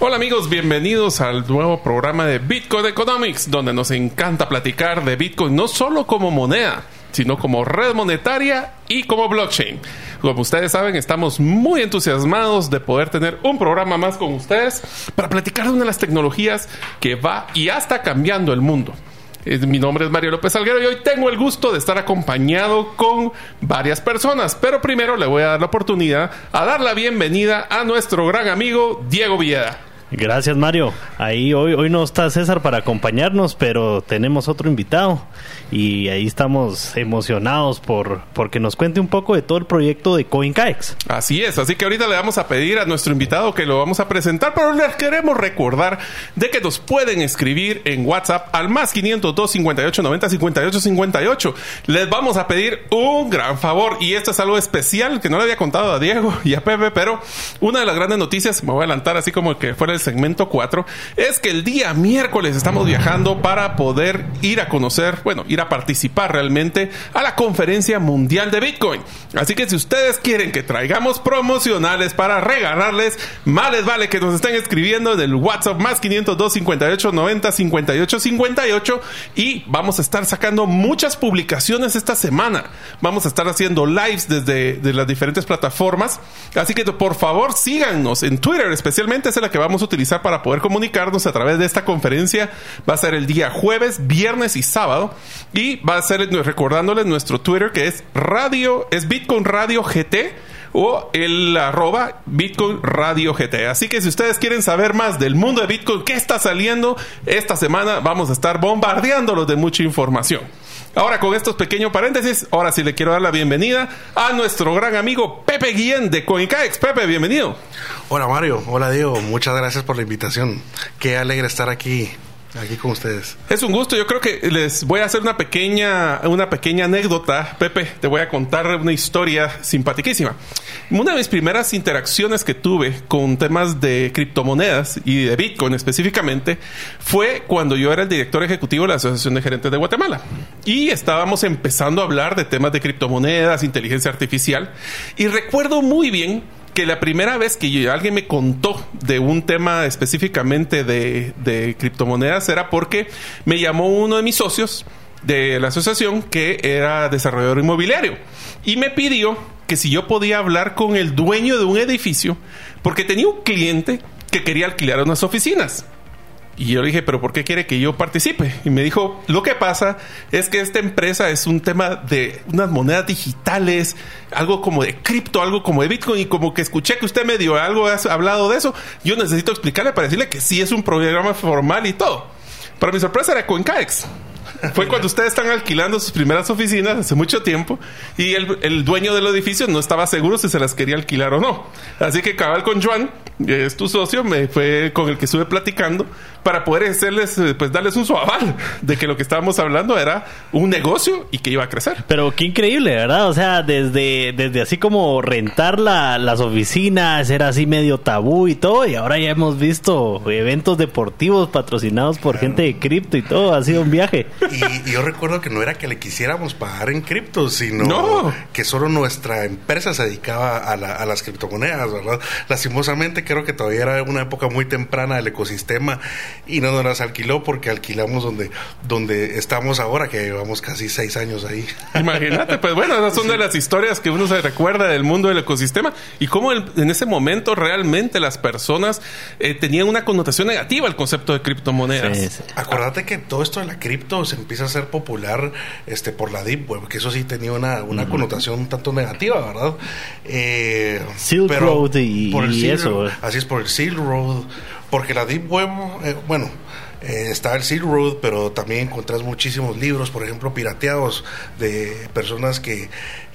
Hola amigos, bienvenidos al nuevo programa de Bitcoin Economics, donde nos encanta platicar de Bitcoin no solo como moneda, sino como red monetaria y como blockchain. Como ustedes saben, estamos muy entusiasmados de poder tener un programa más con ustedes para platicar de una de las tecnologías que va y ya está cambiando el mundo. Mi nombre es Mario López Alguero y hoy tengo el gusto de estar acompañado con varias personas. Pero primero le voy a dar la oportunidad a dar la bienvenida a nuestro gran amigo Diego Villeda. Gracias Mario. Ahí hoy, hoy no está César para acompañarnos, pero tenemos otro invitado y ahí estamos emocionados por porque nos cuente un poco de todo el proyecto de CoinCaex. Así es, así que ahorita le vamos a pedir a nuestro invitado que lo vamos a presentar, pero les queremos recordar de que nos pueden escribir en WhatsApp al más 502 58 90 58 58. Les vamos a pedir un gran favor y esto es algo especial que no le había contado a Diego y a Pepe, pero una de las grandes noticias, me voy a adelantar así como que fuera el segmento 4, es que el día miércoles estamos viajando para poder ir a conocer, bueno, ir a participar realmente a la conferencia mundial de Bitcoin. Así que si ustedes quieren que traigamos promocionales para regalarles, más les vale que nos estén escribiendo en el WhatsApp más 502 58 90 58 58 y vamos a estar sacando muchas publicaciones esta semana. Vamos a estar haciendo lives desde de las diferentes plataformas. Así que por favor síganos en Twitter, especialmente es la que vamos a utilizar para poder comunicarnos a través de esta conferencia. Va a ser el día jueves, viernes y sábado. Y va a ser recordándoles nuestro Twitter que es Radio, es Bitcoin Radio GT o el arroba Bitcoin Radio GT. Así que si ustedes quieren saber más del mundo de Bitcoin, qué está saliendo esta semana, vamos a estar bombardeándolos de mucha información. Ahora con estos pequeños paréntesis, ahora sí le quiero dar la bienvenida a nuestro gran amigo Pepe Guillén de CoinCaex. Pepe, bienvenido. Hola Mario, hola Diego, muchas gracias por la invitación. Qué alegre estar aquí aquí con ustedes. Es un gusto. Yo creo que les voy a hacer una pequeña, una pequeña anécdota. Pepe, te voy a contar una historia simpaticísima. Una de mis primeras interacciones que tuve con temas de criptomonedas y de Bitcoin específicamente fue cuando yo era el director ejecutivo de la Asociación de Gerentes de Guatemala. Y estábamos empezando a hablar de temas de criptomonedas, inteligencia artificial. Y recuerdo muy bien que la primera vez que yo, alguien me contó de un tema específicamente de, de, criptomonedas era porque me llamó uno de mis socios de la asociación que era desarrollador inmobiliario y me pidió que si yo podía hablar con el dueño de un edificio porque tenía un cliente que quería alquilar unas oficinas. Y yo le dije, pero ¿por qué quiere que yo participe? Y me dijo, lo que pasa es que esta empresa es un tema de unas monedas digitales, algo como de cripto, algo como de Bitcoin, y como que escuché que usted me dio algo, ha hablado de eso, yo necesito explicarle para decirle que sí es un programa formal y todo. Para mi sorpresa era CoinCaex. Fue cuando ustedes están alquilando sus primeras oficinas hace mucho tiempo y el, el, dueño del edificio no estaba seguro si se las quería alquilar o no. Así que cabal con Joan, es tu socio, me fue con el que estuve platicando para poder hacerles, pues darles un suaval de que lo que estábamos hablando era un negocio y que iba a crecer. Pero qué increíble, ¿verdad? O sea, desde, desde así como rentar la, las oficinas, era así medio tabú y todo, y ahora ya hemos visto eventos deportivos patrocinados por gente de cripto y todo, ha sido un viaje. Y, y, yo recuerdo que no era que le quisiéramos pagar en cripto, sino no. que solo nuestra empresa se dedicaba a, la, a, las criptomonedas, ¿verdad? Lastimosamente creo que todavía era una época muy temprana del ecosistema y no nos las alquiló porque alquilamos donde, donde estamos ahora, que llevamos casi seis años ahí. Imagínate, pues bueno, esas son sí. de las historias que uno se recuerda del mundo del ecosistema y cómo el, en ese momento realmente las personas eh, tenían una connotación negativa al concepto de criptomonedas. Sí, sí. Acuérdate que todo esto de la cripto se empieza a ser popular este, por la Deep Web, que eso sí tenía una, una connotación un tanto negativa, ¿verdad? Eh, Silk Road y, por el y Silk, eso. Así es, por el Silk Road, porque la Deep Web, eh, bueno, eh, está el Silk Road, pero también encontrás muchísimos libros, por ejemplo, pirateados de personas que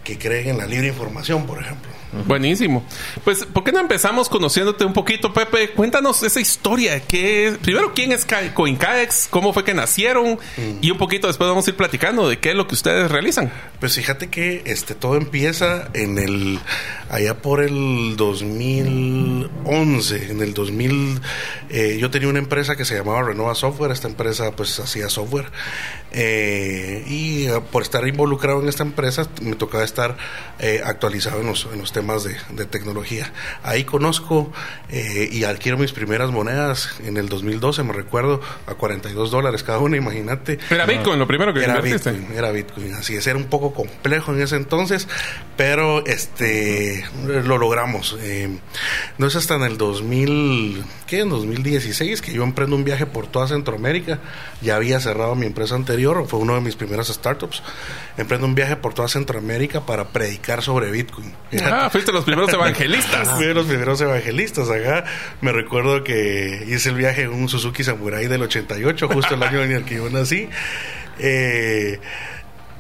que creen en la libre información, por ejemplo. Buenísimo. Pues, ¿por qué no empezamos conociéndote un poquito, Pepe? Cuéntanos esa historia. ¿Qué Primero, ¿quién es CoinCaex? ¿Cómo fue que nacieron? Y un poquito después vamos a ir platicando de qué es lo que ustedes realizan. Pues fíjate que este todo empieza en el allá por el 2011, en el 2000 eh, yo tenía una empresa que se llamaba Renova Software, esta empresa pues hacía software eh, y eh, por estar involucrado en esta empresa me tocaba estar actualizado en los, en los temas más de, tecnología. Ahí conozco eh, y adquiero mis primeras monedas en el 2012, me recuerdo, a 42 dólares cada una, imagínate. Era Bitcoin lo primero que era Bitcoin, era Bitcoin, así es, era un poco complejo en ese entonces, pero este lo logramos. Eh, no es hasta en el 2000, ¿qué? En 2016 que yo emprendo un viaje por toda Centroamérica, ya había cerrado mi empresa anterior, fue uno de mis primeras startups, emprendo un viaje por toda Centroamérica para predicar sobre Bitcoin. Ah, fuiste los primeros evangelistas. Fui los primeros evangelistas acá. Me recuerdo que hice el viaje en un Suzuki Samurai del 88, justo el año en el que yo nací. Eh,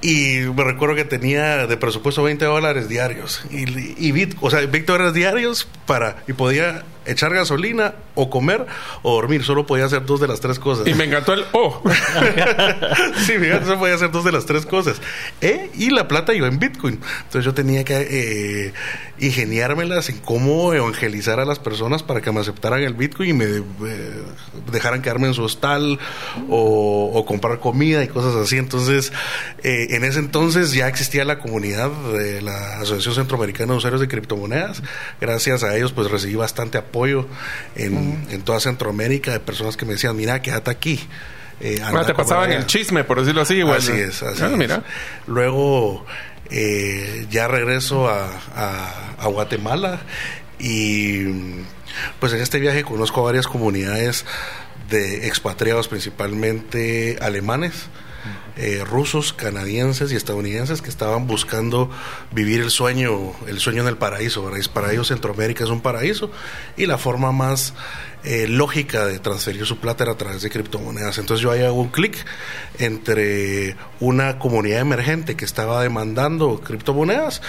y me recuerdo que tenía de presupuesto 20 dólares diarios. Y, y bit, o sea, 20 dólares diarios para. Y podía echar gasolina o comer o dormir. Solo podía hacer dos de las tres cosas. Y me encantó el O. sí, fíjate, solo podía hacer dos de las tres cosas. E y la plata iba en Bitcoin. Entonces yo tenía que eh, ingeniármelas en cómo evangelizar a las personas para que me aceptaran el Bitcoin y me eh, dejaran quedarme en su hostal o, comprar comida y cosas así. Entonces, eh, en ese entonces ya existía la comunidad de la Asociación Centroamericana de Usuarios de Criptomonedas. Gracias a ellos, pues recibí bastante apoyo apoyo en, toda Centroamérica de personas que me decían, mira, quédate aquí. Eh, te pasaban el chisme, por decirlo así. Igual. Así es, así ah, Mira. Luego eh, ya regreso a, a, Guatemala y pues en este viaje conozco varias comunidades de expatriados, principalmente alemanes. Eh, rusos, canadienses y estadounidenses que estaban buscando vivir el sueño, el sueño en el paraíso. Para ellos Centroamérica es un paraíso y la forma más eh, lógica de transferir su plata era a través de criptomonedas. Entonces yo ahí hago un clic entre una comunidad emergente que estaba demandando criptomonedas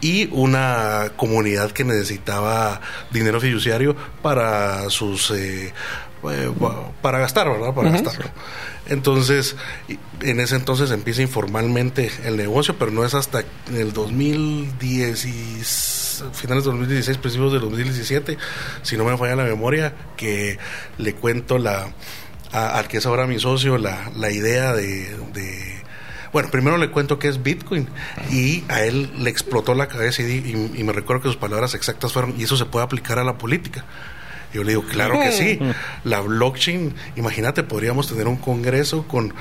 y una comunidad que necesitaba dinero fiduciario para sus eh, para gastar, ¿verdad? Para gastarlo. Entonces, en ese entonces empieza informalmente el negocio, pero no es hasta el 2010 finales de 2016, principios de 2017, si no me falla la memoria, que le cuento la al que es ahora mi socio la, la idea de, bueno, primero le cuento qué es Bitcoin y a él le explotó la cabeza y, y, me recuerdo que sus palabras exactas fueron, y eso se puede aplicar a la política. Yo le digo, claro que sí. La blockchain, imagínate, podríamos tener un congreso con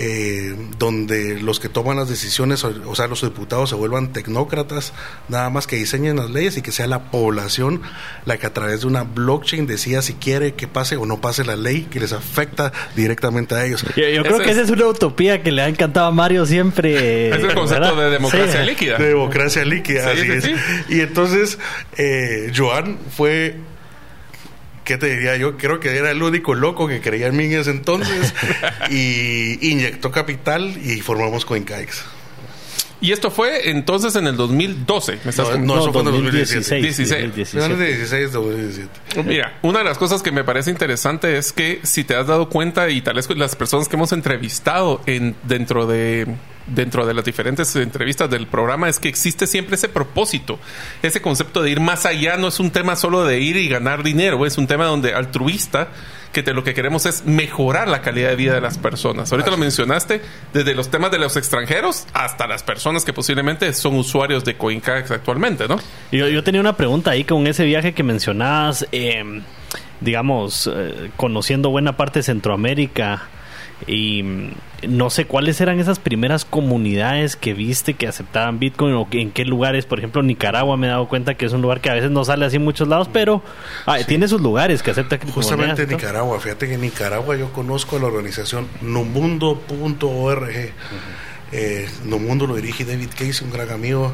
eh, donde los que toman las decisiones, o, sea, los diputados se vuelvan tecnócratas, nada más que diseñen las leyes y que sea la población la que a través de una blockchain decida si quiere que pase o no pase la ley que les afecta directamente a ellos. Yo, creo que esa es una utopía que le ha encantado a Mario siempre. Es el concepto de democracia líquida. De democracia líquida, así es. Y entonces, eh, Joan fue ¿qué te diría yo? Creo que era el único loco que creía en mí en ese entonces y inyectó capital y formamos CoinKaix. Y esto fue entonces en el 2012. ¿Me estás no, eso fue en el 2016. 16. 16, 2017. Mira, una de las cosas que me parece interesante es que si te has dado cuenta y tal vez las personas que hemos entrevistado en, dentro de dentro de las diferentes entrevistas del programa es que existe siempre ese propósito, ese concepto de ir más allá no es un tema solo de ir y ganar dinero, es un tema donde altruista que te, lo que queremos es mejorar la calidad de vida de las personas. Ahorita lo mencionaste, desde los temas de los extranjeros hasta las personas que posiblemente son usuarios de CoinCax actualmente, ¿no? Yo, yo tenía una pregunta ahí con ese viaje que mencionabas, eh, digamos, eh, conociendo buena parte de Centroamérica y mm, no sé cuáles eran esas primeras comunidades que viste que aceptaban Bitcoin o en qué lugares, por ejemplo, Nicaragua me he dado cuenta que es un lugar que a veces no sale así en muchos lados, pero ah, tiene sus lugares que acepta Justamente Nicaragua, fíjate que en Nicaragua yo conozco a la organización numundo.org. Eh, Numundo lo dirige David Casey, un gran amigo,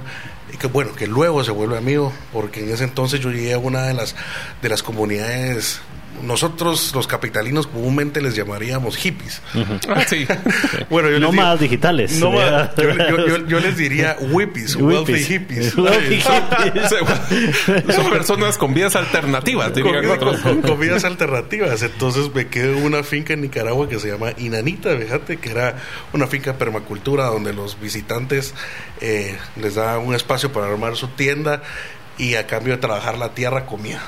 y que bueno, que luego se vuelve amigo, porque en ese entonces yo llegué a una de las, de las comunidades nosotros los capitalinos comúnmente les llamaríamos hippies. Sí. Bueno, yo les No digo- más digitales. no más- yo, yo- yo- yo les diría whippies, wealthy hippies. Wealthy hippies. Son personas con vidas alternativas, dirían Con, otros. con- con comidas alternativas. Entonces me quedé en una finca en Nicaragua que se llama Inanita, fíjate, que era una finca de permacultura donde los visitantes eh, les daban un espacio para armar su tienda y a cambio de trabajar la tierra comía.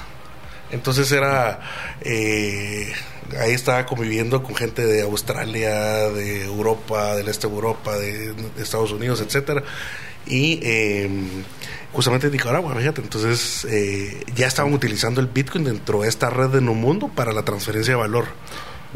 Entonces era... eh, ahí estaba conviviendo con gente de Australia, de Europa, del este de Europa, de, Estados Unidos, etcétera. Y eh, justamente en Nicaragua, fíjate, entonces eh, ya estaban utilizando el Bitcoin dentro de esta red de Mundo para la transferencia de valor.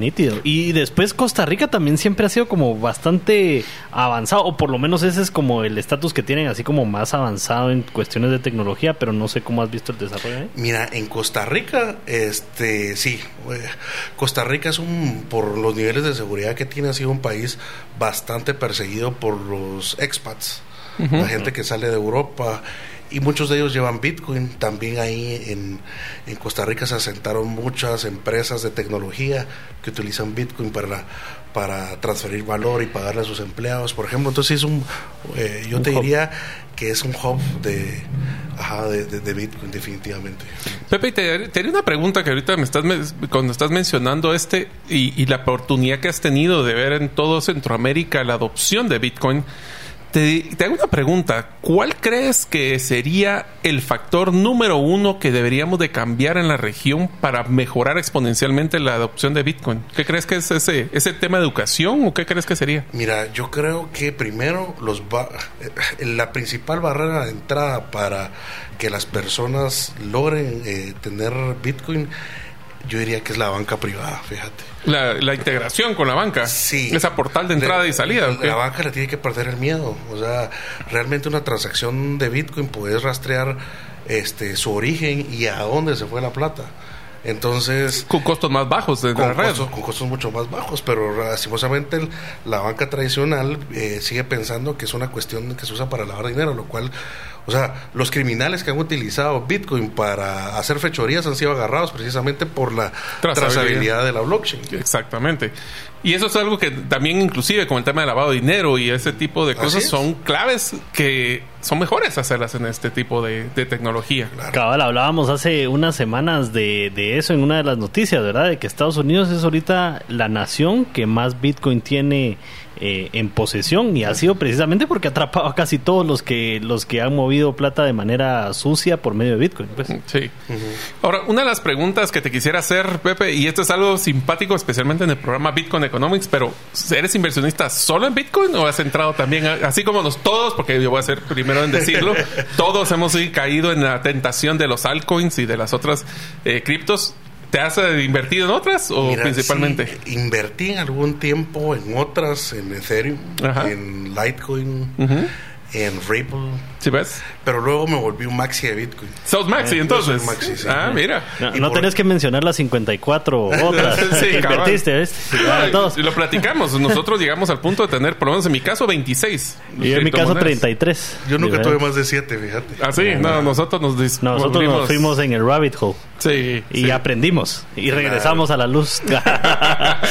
Nítido. Y después Costa Rica también siempre ha sido como bastante avanzado, o por lo menos ese es como el estatus que tienen, así como más avanzado en cuestiones de tecnología, pero no sé cómo has visto el desarrollo ahí. Mira, en Costa Rica, este, sí, eh, Costa Rica es un, por los niveles de seguridad que tiene, ha sido un país bastante perseguido por los expats, la gente que sale de Europa. Y muchos de ellos llevan Bitcoin. También ahí en, en Costa Rica se asentaron muchas empresas de tecnología que utilizan Bitcoin para, para transferir valor y pagarle a sus empleados, por ejemplo. Entonces es un, eh, yo Un te hub. diría que es un hub de, ajá, de, de- de Bitcoin definitivamente. Pepe, te, te haría una pregunta que ahorita me estás cuando estás mencionando este y, y la oportunidad que has tenido de ver en todo Centroamérica la adopción de Bitcoin. Te, te hago una pregunta. ¿Cuál crees que sería el factor número uno que deberíamos de cambiar en la región para mejorar exponencialmente la adopción de Bitcoin? ¿Qué crees que es ese, ese tema de educación o qué crees que sería? Mira, yo creo que primero los eh, la principal barrera de entrada para que las personas logren eh, tener Bitcoin, yo diría que es la banca privada, fíjate. La, la integración con la banca. Sí. Esa portal de entrada Le- y salida. ¿o La, banca le tiene que perder el miedo. O sea, realmente una transacción de Bitcoin puedes rastrear este su origen y a dónde se fue la plata. Entonces, Con costos más bajos de la red. costos, con costos mucho más bajos, pero lastimosamente el- la banca tradicional eh, sigue pensando que es una cuestión que se usa para lavar dinero, lo cual, o sea, los criminales que han utilizado Bitcoin para hacer fechorías han sido agarrados precisamente por la Trazabilidad. trazabilidad de la blockchain. Exactamente. Y eso es algo que también inclusive con el tema de lavado de dinero y ese tipo de cosas son claves que son mejores hacerlas en este tipo de, de tecnología. Cabal, hablábamos hace unas semanas de, de eso en una de las noticias, ¿verdad? De que Estados Unidos es ahorita la nación que más Bitcoin tiene eh, en posesión y ha sido precisamente porque ha atrapado a casi todos los que los que han movido plata de manera sucia por medio de Bitcoin. Pues. Sí. Ahora, una de las preguntas que te quisiera hacer, Pepe, y esto es algo simpático, especialmente en el programa Bitcoin Economics, pero ¿eres inversionista solo en Bitcoin o has entrado también, a- así como nos todos, porque yo voy a ser primero en decirlo, todos hemos caído en la tentación de los altcoins y de las otras eh, criptos? ¿Te has eh, invertido en otras o Mira, principalmente? sí, invertí en algún tiempo en otras, en Ethereum, Ajá. en Litecoin, en Ripple, ¿Sí ves? pero luego me volví un maxi de Bitcoin. Sos Maxi, yo entonces. soy Maxi, sí. Ah, mira. No, Y no por- tenés que mencionar las 54 otras Sí, que invertiste, y lo platicamos. Nosotros llegamos al punto de tener, por lo menos en mi caso, 26. Y en mi caso criptomonedas. 33. Yo nunca ¿verdad? tuve más de siete, fíjate. Ah, sí, no, nosotros nos dis- Nosotros volvimos- nos fuimos en el rabbit hole Sí, y sí. aprendimos y regresamos a la luz.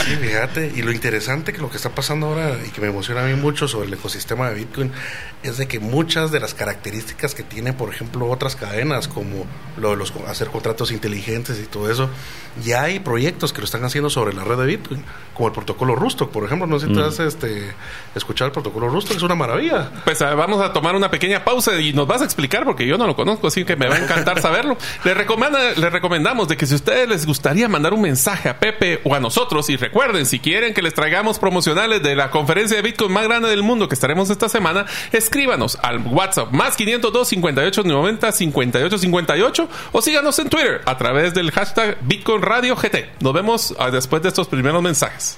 Sí, fíjate, y lo interesante que lo que está pasando ahora y que me emociona a mí mucho sobre el ecosistema de Bitcoin es de que muchas de las características que tienen, por ejemplo, otras cadenas como lo de los hacer contratos inteligentes y todo eso, ya hay proyectos que lo están haciendo sobre la red de Bitcoin, como el protocolo Rusto, por ejemplo, no sé si te has este, escuchado el protocolo Rusto, es una maravilla. Pues ah, vamos a tomar una pequeña pausa y nos vas a explicar porque yo no lo conozco, así que me va a encantar saberlo. Les, recomenda- les recomendamos de que si a ustedes les gustaría mandar un mensaje a Pepe o a nosotros, y recuerden, si quieren que les traigamos promocionales de la conferencia de Bitcoin más grande del mundo que estaremos esta semana, escríbanos al WhatsApp más 502 58 90 58 58 o síganos en Twitter a través del hashtag Bitcoin Radio GT. Nos vemos ah, después de estos primeros mensajes.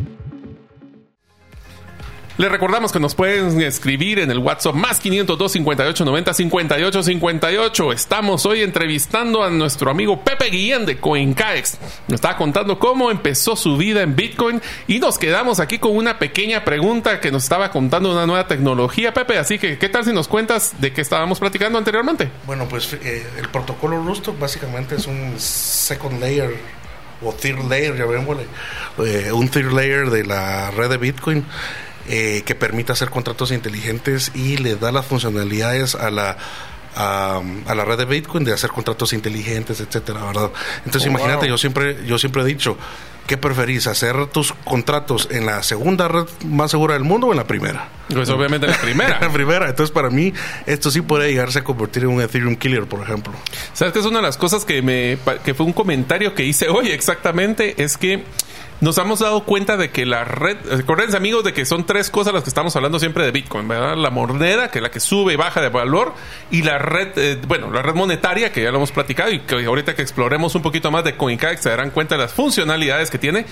Les recordamos que nos pueden escribir en el WhatsApp más 502 58 90 58 58. Estamos hoy entrevistando a nuestro amigo Pepe Guillén de CoinCaex. Nos estaba contando cómo empezó su vida en Bitcoin y nos quedamos aquí con una pequeña pregunta que nos estaba contando una nueva tecnología, Pepe. Así que, ¿qué tal si nos cuentas de qué estábamos platicando anteriormente? Bueno, pues eh, el protocolo Rusto básicamente es un second layer o third layer, ya eh, un third layer de la red de Bitcoin eh, que permite hacer contratos inteligentes y le da las funcionalidades a la a, la red de Bitcoin de hacer contratos inteligentes, etcétera, ¿verdad? Entonces oh, imagínate, yo siempre yo siempre he dicho, ¿qué preferís? ¿Hacer tus contratos en la segunda red más segura del mundo o en la primera? Pues obviamente en la primera. la primera. Entonces para mí esto sí puede llegarse a convertir en un Ethereum killer, por ejemplo. ¿Sabes que es una de las cosas que me que fue un comentario que hice hoy exactamente? Es que nos hemos dado cuenta de que la red, acuérdense amigos de que son tres cosas las que estamos hablando siempre de Bitcoin. La moneda, que es la que sube y baja de valor, y la red, eh, bueno, la red monetaria, que ya lo hemos platicado, y que ahorita que exploremos un poquito más de CoinCax se darán cuenta de las funcionalidades que tiene.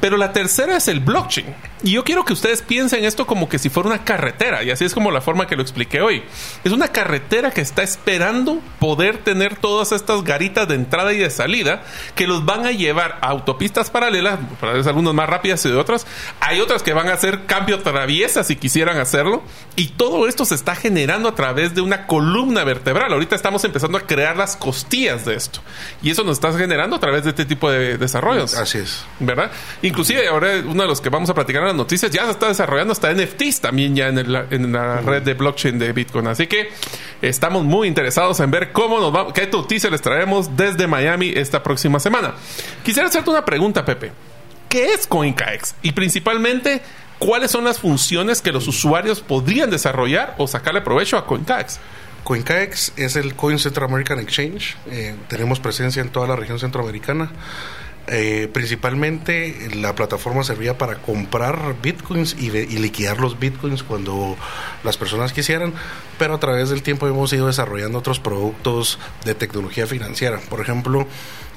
Pero la tercera es el blockchain. Y yo quiero que ustedes piensen esto como que si fuera una carretera, y así es como la forma que lo expliqué hoy. Es una carretera que está esperando poder tener todas estas garitas de entrada y de salida que los van a llevar a autopistas paralelas, para algunas más rápidas y de otras. Hay otras que van a hacer cambio traviesa si quisieran hacerlo. Y todo esto se está generando a través de una columna vertebral. Ahorita estamos empezando a crear las costillas de esto. Y eso nos está generando a través de este tipo de desarrollos. Así es. ¿Verdad? Inclusive ahora uno de los que vamos a platicar en las noticias ya se está desarrollando hasta NFTs también ya en, en la red de blockchain de Bitcoin. Así que estamos muy interesados en ver cómo nos va, qué noticias les traemos desde Miami esta próxima semana. Quisiera hacerte una pregunta, Pepe qué es CoinCaex y principalmente cuáles son las funciones que los usuarios podrían desarrollar o sacarle provecho a CoinCaex. CoinCaex es el Coin Central American Exchange. Eh, tenemos presencia en toda la región centroamericana. Eh, principalmente la plataforma servía para comprar bitcoins y, liquidar los bitcoins cuando las personas quisieran, pero a través del tiempo hemos ido desarrollando otros productos de tecnología financiera. Por ejemplo,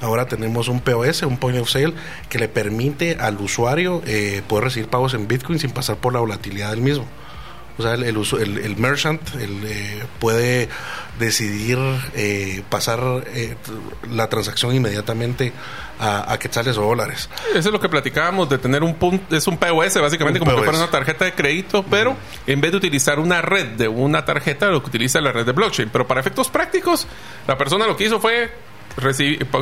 ahora tenemos un POS, un Point of Sale, que le permite al usuario eh, poder recibir pagos en bitcoin sin pasar por la volatilidad del mismo. O sea, el, el, merchant eh, puede decidir eh, pasar eh, la transacción inmediatamente a, a, quetzales o dólares. Eso es lo que platicábamos de tener un punto, es un POS, básicamente como que fuera una tarjeta de crédito, pero en vez de utilizar una red de una tarjeta, lo que utiliza la red de blockchain. Pero para efectos prácticos, la persona lo que hizo fue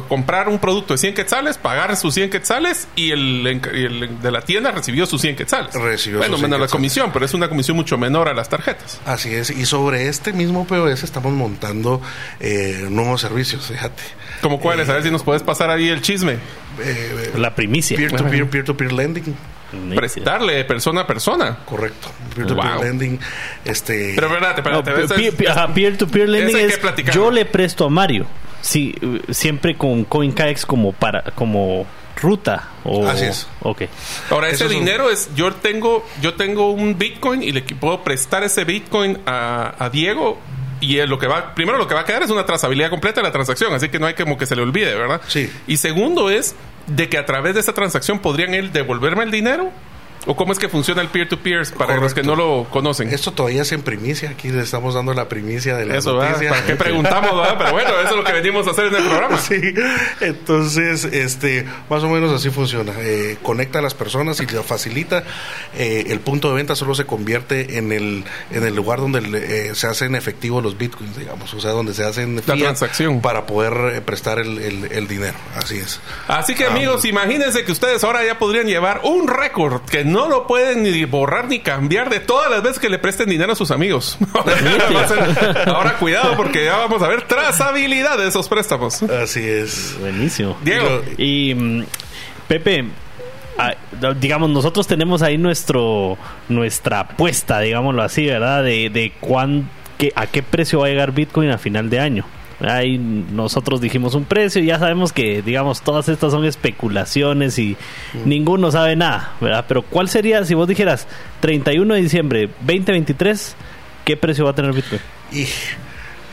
comprar un producto de 100 quetzales, pagar sus 100 quetzales y el, de la tienda recibió sus 100 quetzales. Recibió bueno, menos la comisión, pero es una comisión mucho menor a las tarjetas. Así es, y sobre este mismo POS estamos montando eh, nuevos servicios, fíjate. ¿Cómo cuáles? a ver si nos puedes pasar ahí el chisme. Eh, la primicia. Peer-to-peer, peer-to-peer lending prestarle persona a persona. Correcto. Peer-to-peer lending. Este... Pero verdad, peer-to-peer lending es, yo le presto a Mario sí, siempre con CoinCaex como para como ruta o así es. Okay ahora ese dinero es yo tengo yo tengo un bitcoin y le puedo prestar ese bitcoin a, a Diego y lo que va primero lo que va a quedar es una trazabilidad completa de la transacción así que no hay como que se le olvide verdad sí. Y segundo es de que a través de esa transacción podrían él devolverme el dinero ¿O cómo es que funciona el peer-to-peer para los que no lo conocen? Esto todavía es en primicia. Aquí le estamos dando la primicia de la eso, noticia. ¿Para qué preguntamos? Pero bueno, eso es lo que venimos a hacer en el programa. Sí. Entonces, este, más o menos así funciona. Eh, conecta a las personas y le facilita. Eh, el punto de venta solo se convierte en el, en el lugar donde eh, se hacen efectivos los bitcoins, digamos. O sea, donde se hacen la transacción. Para poder prestar el, dinero. Así es. Así que, amigos, imagínense que ustedes ahora ya podrían llevar un récord que no no lo pueden ni borrar ni cambiar de todas las veces que le presten dinero a sus amigos. Ahora cuidado porque ya vamos a ver trazabilidad de esos préstamos. Así es. Buenísimo. Diego. Y mm, Pepe, digamos, nosotros tenemos ahí nuestro nuestra apuesta, digámoslo así, ¿verdad? De, de ¿qué, ¿a qué precio va a llegar Bitcoin a final de año? Ahí nosotros dijimos un precio y ya sabemos que, digamos, todas estas son especulaciones y ninguno sabe nada, ¿verdad? Pero ¿cuál sería, si vos dijeras 31 de diciembre 2023, qué precio va a tener Bitcoin? Y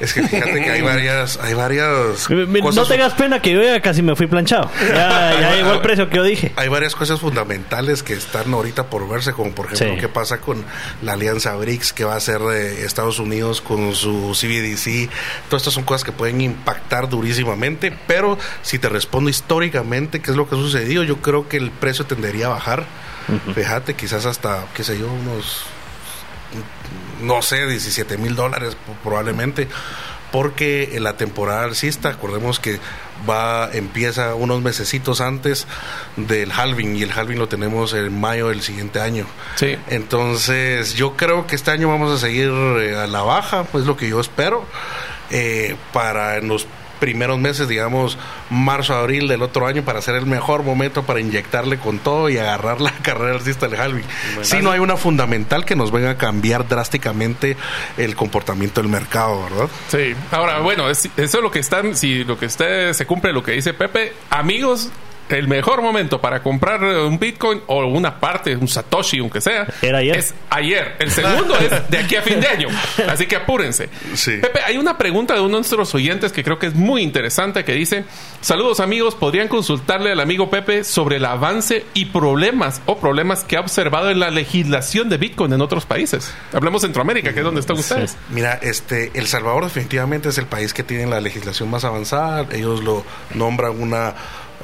es que fíjate que hay varias, hay varias me- No cosas- tengas pena que yo ya casi me fui planchado. Ya, ya llegó el precio que yo dije. Hay varias cosas fundamentales que están ahorita por verse, como por ejemplo Sí. qué pasa con la alianza BRICS, que va a ser de Estados Unidos con su CBDC. Todas estas son cosas que pueden impactar durísimamente, pero si te respondo históricamente qué es lo que ha sucedido, yo creo que el precio tendería a bajar. Fíjate, quizás hasta, qué sé yo, unos no sé, 17 mil dólares probablemente, porque la temporada alcista, acordemos que va, empieza unos mesecitos antes del halving y el halving lo tenemos en mayo del siguiente año. Sí. Entonces, yo creo que este año vamos a seguir eh, a la baja, es lo que yo espero, eh, para en los primeros meses, digamos, marzo, abril del otro año, para ser el mejor momento para inyectarle con todo y agarrar la carrera alcista del halving. Si no hay una fundamental que nos venga a cambiar drásticamente el comportamiento del mercado, ¿verdad? Sí. Ahora, bueno, es- eso es lo que están, si lo que usted se cumple lo que dice Pepe, amigos, el mejor momento para comprar eh, un Bitcoin o una parte, un Satoshi, aunque sea, Era ayer. es ayer. El segundo es de aquí a fin de año. Así que apúrense. Sí. Pepe, hay una pregunta de uno de nuestros oyentes que creo que es muy interesante que dice, saludos amigos, ¿podrían consultarle al amigo Pepe sobre el avance y problemas o problemas que ha observado en la legislación de Bitcoin en otros países? Hablemos Centroamérica, que es donde están ustedes. Mira, este, El Salvador definitivamente es el país que tiene la legislación más avanzada. Ellos lo nombran una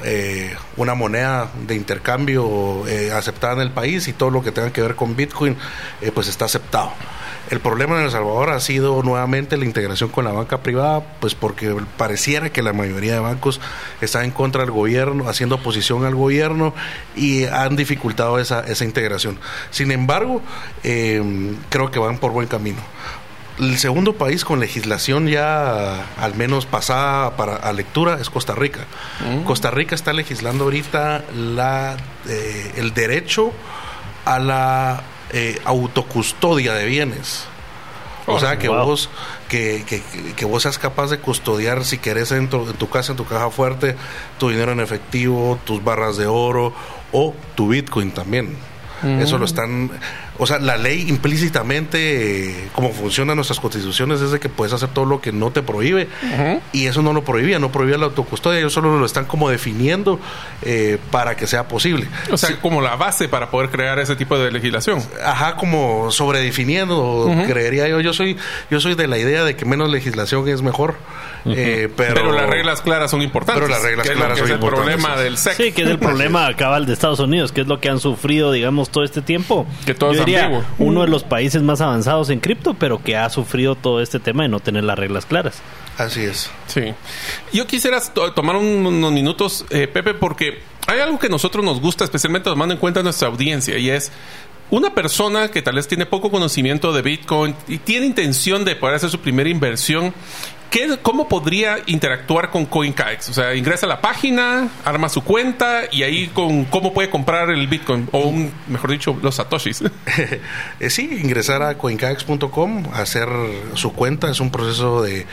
eh, una moneda de intercambio eh, aceptada en el país y todo lo que tenga que ver con Bitcoin, eh, pues está aceptado. El problema en El Salvador ha sido nuevamente la integración con la banca privada, pues porque pareciera que la mayoría de bancos están en contra del gobierno, haciendo oposición al gobierno y han dificultado esa, esa integración. Sin embargo, creo que van por buen camino. El segundo país con legislación ya al menos pasada para a lectura es Costa Rica. Costa Rica está legislando ahorita la, eh, el derecho a la eh, autocustodia de bienes. O Oh, sea, que wow. vos que, que, que vos seas capaz de custodiar, si querés, dentro de tu casa, en tu caja fuerte, tu dinero en efectivo, tus barras de oro o tu Bitcoin también. Eso lo están... O sea, la ley implícitamente, como funcionan nuestras constituciones, es de que puedes hacer todo lo que no te prohíbe. Y eso no lo prohibía, no prohibía la autocustodia. Ellos solo lo están como definiendo eh, para que sea posible. O sea, como la base para poder crear ese tipo de legislación. Ajá, como sobredefiniendo, creería yo. Yo soy, yo soy de la idea de que menos legislación es mejor. eh, pero, Pero, las reglas claras son importantes. Pero las reglas que es claras que son es el importantes. problema del SEC. Sí, que es el problema cabal de Estados Unidos, que es lo que han sufrido, digamos, todo este tiempo. Que Uno de los países más avanzados en cripto, pero que ha sufrido todo este tema de no tener las reglas claras. Así es. Sí. Yo quisiera to- tomar un- unos minutos, eh, Pepe, porque hay algo que a nosotros nos gusta, especialmente tomando en cuenta nuestra audiencia, y es una persona que tal vez tiene poco conocimiento de Bitcoin y tiene intención de poder hacer su primera inversión. ¿Qué, ¿Cómo podría interactuar con CoinKaix? O sea, ingresa a la página, arma su cuenta y ahí con cómo puede comprar el Bitcoin o, un, mejor dicho, los satoshis. Eh, sí, ingresar a coincax.com, hacer su cuenta, es un proceso de,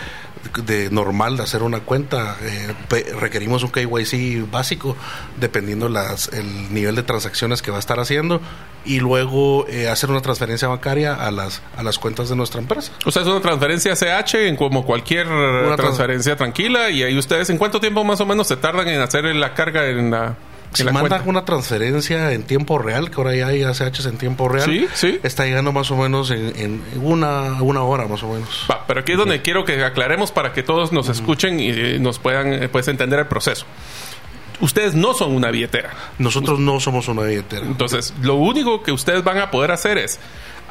de normal de hacer una cuenta. Eh, requerimos un KYC básico, dependiendo las, el nivel de transacciones que va a estar haciendo, y luego eh, hacer una transferencia bancaria a las, a las cuentas de nuestra empresa. O sea, es una transferencia CH en como cualquier trans- transferencia tranquila. Y ahí ustedes, ¿en cuánto tiempo más o menos se tardan en hacer la carga en la, la mandan cuenta? una transferencia en tiempo real, que ahora ya hay ACHs en tiempo real, Sí, sí. está llegando más o menos en, en una, una hora, más o menos. Va, pero aquí es donde quiero que aclaremos para que todos nos escuchen y eh, nos puedan eh, pues, entender el proceso. Ustedes no son una billetera. Nosotros no somos una billetera. Entonces, lo único que ustedes van a poder hacer es,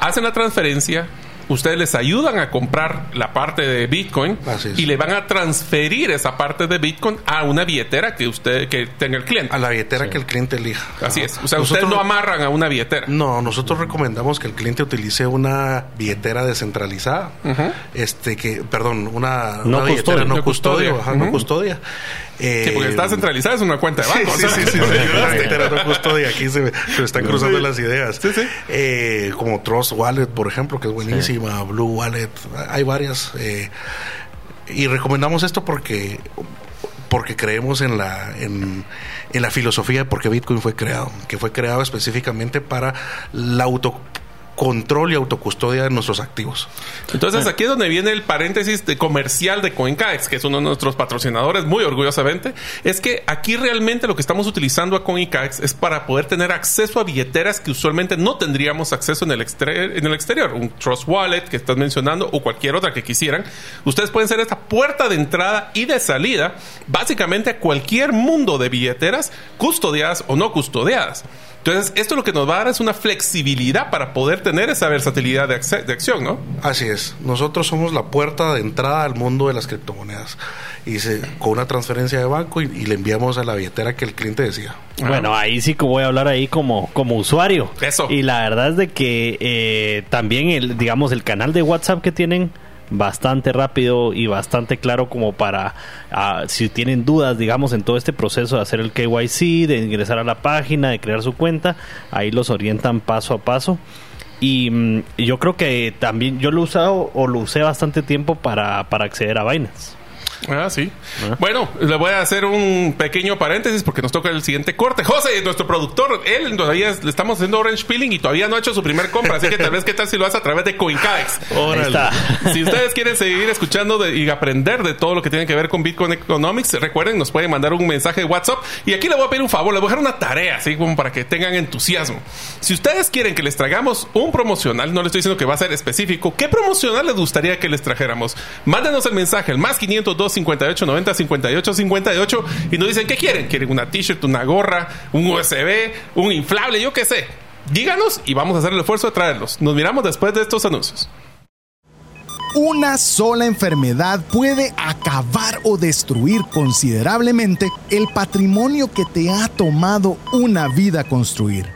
hacen la transferencia, ustedes les ayudan a comprar la parte de Bitcoin y le van a transferir esa parte de Bitcoin a una billetera que usted que tenga el cliente. A la billetera que el cliente elija. Así Ajá. es. O sea, Nosotros- ustedes no amarran a una billetera. No, nosotros recomendamos que el cliente utilice una billetera descentralizada. Este que, perdón, una, No una billetera custodio. no No custodio, custodia. ajá, no Ujú. Custodia. sí, porque está centralizada, es una cuenta de banco. Sí, o sea, sí, sí, Custodia, aquí se, se están cruzando las ideas. Sí, sí. Eh, como Trust Wallet, por ejemplo, que es buenísima, Blue Wallet, hay varias. eh, y recomendamos esto porque porque creemos en la en, en la filosofía de por qué Bitcoin fue creado, que fue creado específicamente para la autocontrol y autocustodia de nuestros activos. Entonces aquí es donde viene el paréntesis de comercial de CoinCax, que es uno de nuestros patrocinadores, muy orgullosamente, es que aquí realmente lo que estamos utilizando a CoinCax es para poder tener acceso a billeteras que usualmente no tendríamos acceso en el, exter- en el exterior. Un Trust Wallet que estás mencionando o cualquier otra que quisieran. Ustedes pueden ser esta puerta de entrada y de salida básicamente a cualquier mundo de billeteras custodiadas o no custodiadas. Entonces, esto lo que nos va a dar es una flexibilidad para poder tener esa versatilidad de, acción, ¿no? Así es. Nosotros somos la puerta de entrada al mundo de las criptomonedas. Y se, con una transferencia de banco y, y le enviamos a la billetera que el cliente decía. Bueno, ahí sí que voy a hablar ahí como, como usuario. Eso. Y la verdad es de que eh, también el, digamos, el canal de WhatsApp que tienen bastante rápido y bastante claro como para ah, si tienen dudas digamos en todo este proceso de hacer el KYC de ingresar a la página de crear su cuenta ahí los orientan paso a paso. Y mm, yo creo que también yo lo he usado o lo usé bastante tiempo para, para acceder a Binance Ah, sí. Bueno, le voy a hacer un pequeño paréntesis porque nos toca el siguiente corte. José, nuestro productor, él todavía es- le estamos haciendo orange peeling y todavía no ha hecho su primer compra, así que tal vez qué tal si lo hace a través de está. Si ustedes quieren seguir escuchando de- y aprender de todo lo que tiene que ver con Bitcoin Economics, recuerden, nos pueden mandar un mensaje de WhatsApp. Y aquí le voy a pedir un favor, le voy a dejar una tarea, así como para que tengan entusiasmo. Si ustedes quieren que les traigamos un promocional, no les estoy diciendo que va a ser específico, ¿qué promocional les gustaría que les trajéramos? Mándenos el mensaje, el más 502 58 90 58 58 y nos dicen qué quieren. ¿Quieren una t-shirt, una gorra, un USB, un inflable, yo qué sé? Díganos y vamos a hacer el esfuerzo de traerlos. Nos miramos después de estos anuncios. Una sola enfermedad puede acabar o destruir considerablemente el patrimonio que te ha tomado una vida construir.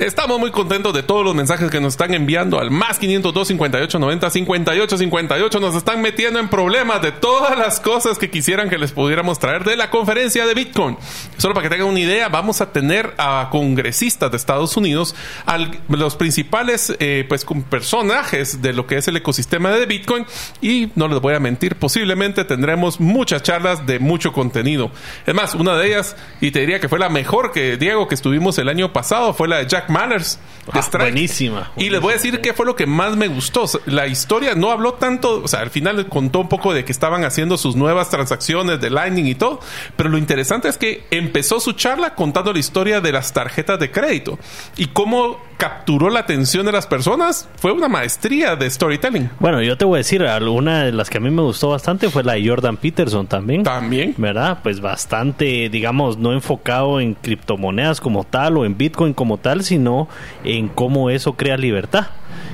Estamos muy contentos de todos los mensajes que nos están enviando al más 502 58 90 58 58. Nos están metiendo en problemas de todas las cosas que quisieran que les pudiéramos traer de la conferencia de Bitcoin. Solo para que tengan una idea, vamos a tener a congresistas de Estados Unidos, a los principales eh, pues, personajes de lo que es el ecosistema de Bitcoin. Y no les voy a mentir, posiblemente tendremos muchas charlas de mucho contenido. Es más, una de ellas, y te diría que fue la mejor que Diego que estuvimos el año pasado, fue la de Jack Manners. de Ah, buenísima, Y les voy a decir qué fue lo que más me gustó. La historia no habló tanto, o sea, al final contó un poco de que estaban haciendo sus nuevas transacciones de Lightning y todo, pero lo interesante es que empezó su charla contando la historia de las tarjetas de crédito y cómo capturó la atención de las personas. Fue una maestría de storytelling. Bueno, yo te voy a decir, alguna de las que a mí me gustó bastante fue la de Jordan Peterson también. También. ¿Verdad? Pues bastante, digamos, no enfocado en criptomonedas como tal o en Bitcoin como tal, sino en cómo eso crea libertad.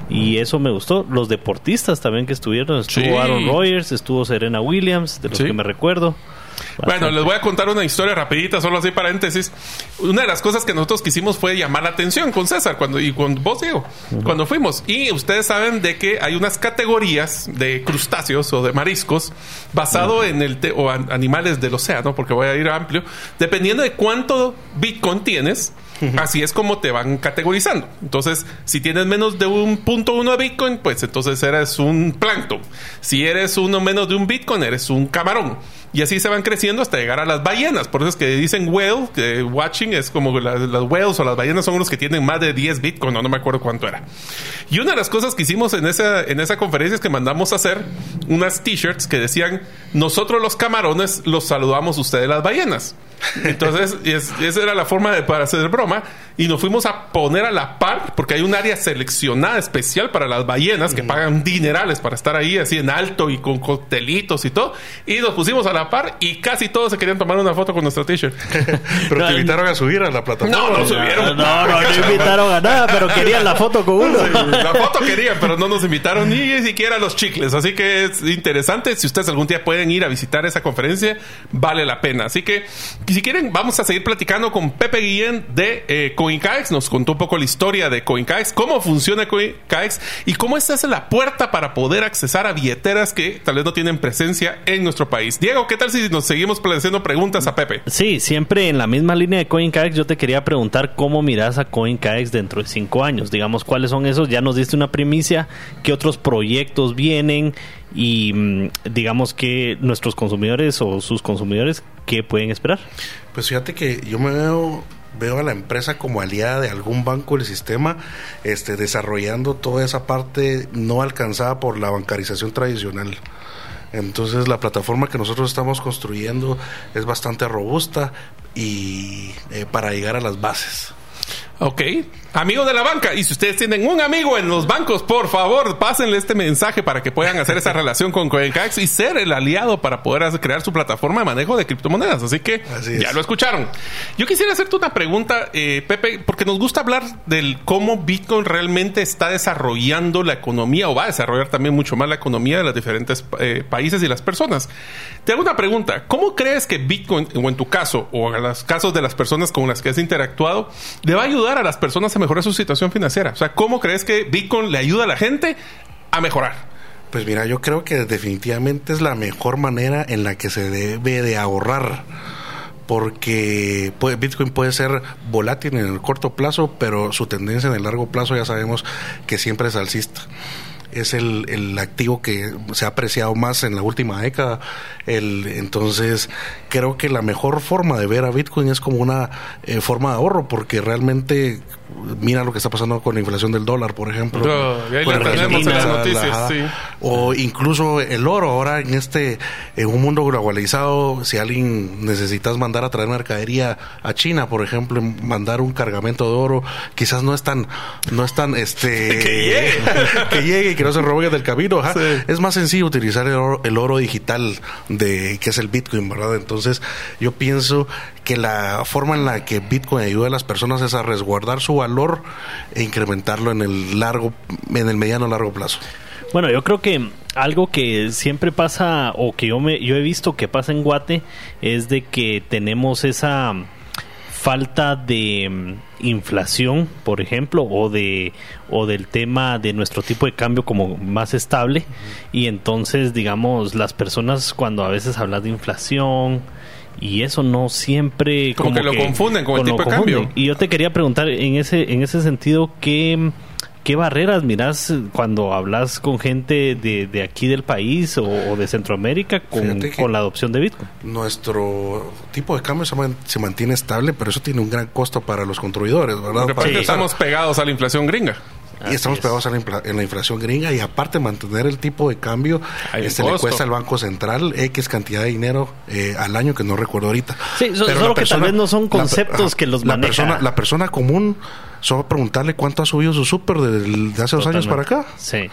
Y eso me gustó. Los deportistas también que estuvieron. Estuvo Sí. Aaron Rodgers, estuvo Serena Williams, de los Sí. que me recuerdo. Bueno, les voy a contar una historia rapidita, solo así paréntesis. Una de las cosas que nosotros quisimos fue llamar la atención con César cuando y con vos, Diego, cuando fuimos. Y ustedes saben de que hay unas categorías de crustáceos o de mariscos basado en el te- o an- animales del océano, porque voy a ir amplio, dependiendo de cuánto Bitcoin tienes. Así es como te van categorizando. Entonces, si tienes menos de un punto uno de Bitcoin, pues entonces eres un plancton. Si eres uno menos de un Bitcoin, eres un camarón. Y así se van creciendo creciendo hasta llegar a las ballenas. Por eso es que dicen whale, que watching es como las, las whales o las ballenas son los que tienen más de 10 bitcoin, no, no me acuerdo cuánto era. Y una de las cosas que hicimos en esa, en esa conferencia es que mandamos a hacer unas t-shirts que decían, nosotros los camarones los saludamos ustedes las ballenas. Entonces, es- esa era la forma de para hacer broma. Y nos fuimos a poner a la par, porque hay un área seleccionada especial para las ballenas que pagan dinerales para estar ahí así en alto y con coctelitos y todo. Y nos pusimos a la par y casi todos se querían tomar una foto con nuestra t-shirt. Pero No, te invitaron a subir a la plataforma. No, no No, subieron. no, no, no invitaron a nada, pero querían la foto con uno. La foto querían, pero no nos invitaron ni siquiera los chicles. Así que es interesante. Si ustedes algún día pueden ir a visitar esa conferencia, vale la pena. Así que, si quieren, vamos a seguir platicando con Pepe Guillén de eh, CoinCaex. Nos contó un poco la historia de CoinCaex, cómo funciona CoinCaex y cómo esta es la puerta para poder accesar a billeteras que tal vez no tienen presencia en nuestro país. Diego, ¿qué tal si nos seguimos haciendo preguntas a Pepe? Sí, siempre en la misma línea de CoinCaex, yo te quería preguntar cómo miras a CoinCaex dentro de cinco años. Digamos, cuáles son esos. Ya nos diste una primicia, qué otros proyectos vienen y mm, digamos que nuestros consumidores o sus consumidores, ¿qué pueden esperar? Pues fíjate que yo me veo veo a la empresa como aliada de algún banco del sistema, este, desarrollando toda esa parte no alcanzada por la bancarización tradicional. Entonces la plataforma que nosotros estamos construyendo es bastante robusta y eh, para llegar a las bases. Ok. Amigo de la banca. Y si ustedes tienen un amigo en los bancos, por favor, pásenle este mensaje para que puedan hacer esa relación con CoinCax y ser el aliado para poder hacer- crear su plataforma de manejo de criptomonedas. Así que Así ya lo escucharon. Yo quisiera hacerte una pregunta, eh, Pepe, porque nos gusta hablar del cómo Bitcoin realmente está desarrollando la economía o va a desarrollar también mucho más la economía de los diferentes eh, países y las personas. Te hago una pregunta. ¿Cómo crees que Bitcoin, o en tu caso, o en los casos de las personas con las que has interactuado, le va a ayudar a las personas a mejorar su situación financiera? O sea, ¿cómo crees que Bitcoin le ayuda a la gente a mejorar? Pues mira, yo creo que definitivamente es la mejor manera en la que se debe de ahorrar. Porque Bitcoin puede ser volátil en el corto plazo, pero su tendencia en el largo plazo ya sabemos que siempre es alcista. Es el, el activo que se ha apreciado más en la última década. El, entonces, creo que la mejor forma de ver a Bitcoin es como una eh, forma de ahorro, porque realmente mira lo que está pasando con la inflación del dólar, por ejemplo. Y ahí Con la el tenemos en las la- noticias, ajá. sí. O incluso el oro. Ahora en este, en un mundo globalizado, si alguien necesitas mandar a traer mercadería a China, por ejemplo, mandar un cargamento de oro, quizás no es tan, no es tan este Que llegue. que llegue y que no se robe del camino. Sí. Es más sencillo utilizar el oro, el oro digital de que es el Bitcoin, ¿verdad? Entonces, yo pienso que la forma en la que Bitcoin ayuda a las personas es a resguardar su valor e incrementarlo en el largo, en el mediano largo plazo. Bueno, yo creo que algo que siempre pasa o que yo me yo he visto que pasa en Guate es de que tenemos esa falta de mm, inflación, por ejemplo, o de o del tema de nuestro tipo de cambio como más estable y entonces digamos las personas cuando a veces hablas de inflación y eso no siempre Como que lo confunden con el tipo de cambio. Y yo te quería preguntar en ese en ese sentido qué ¿Qué barreras miras cuando hablas con gente de, de aquí del país o, o de Centroamérica con, la adopción de Bitcoin? Nuestro tipo de cambio se, man- se mantiene estable, pero eso tiene un gran costo para los contribuidores, ¿verdad? Lo que pasa es que Para- estamos pegados a la inflación gringa. Y estamos es. pegados a la en la inflación gringa y aparte mantener el tipo de cambio un este le cuesta al Banco Central X cantidad de dinero eh, al año que no recuerdo ahorita. Sí, so- Pero solo la que tal vez no son la conceptos ajá, que los la maneja. persona la persona común solo preguntarle cuánto ha subido su súper del- de hace dos años para acá. Sí.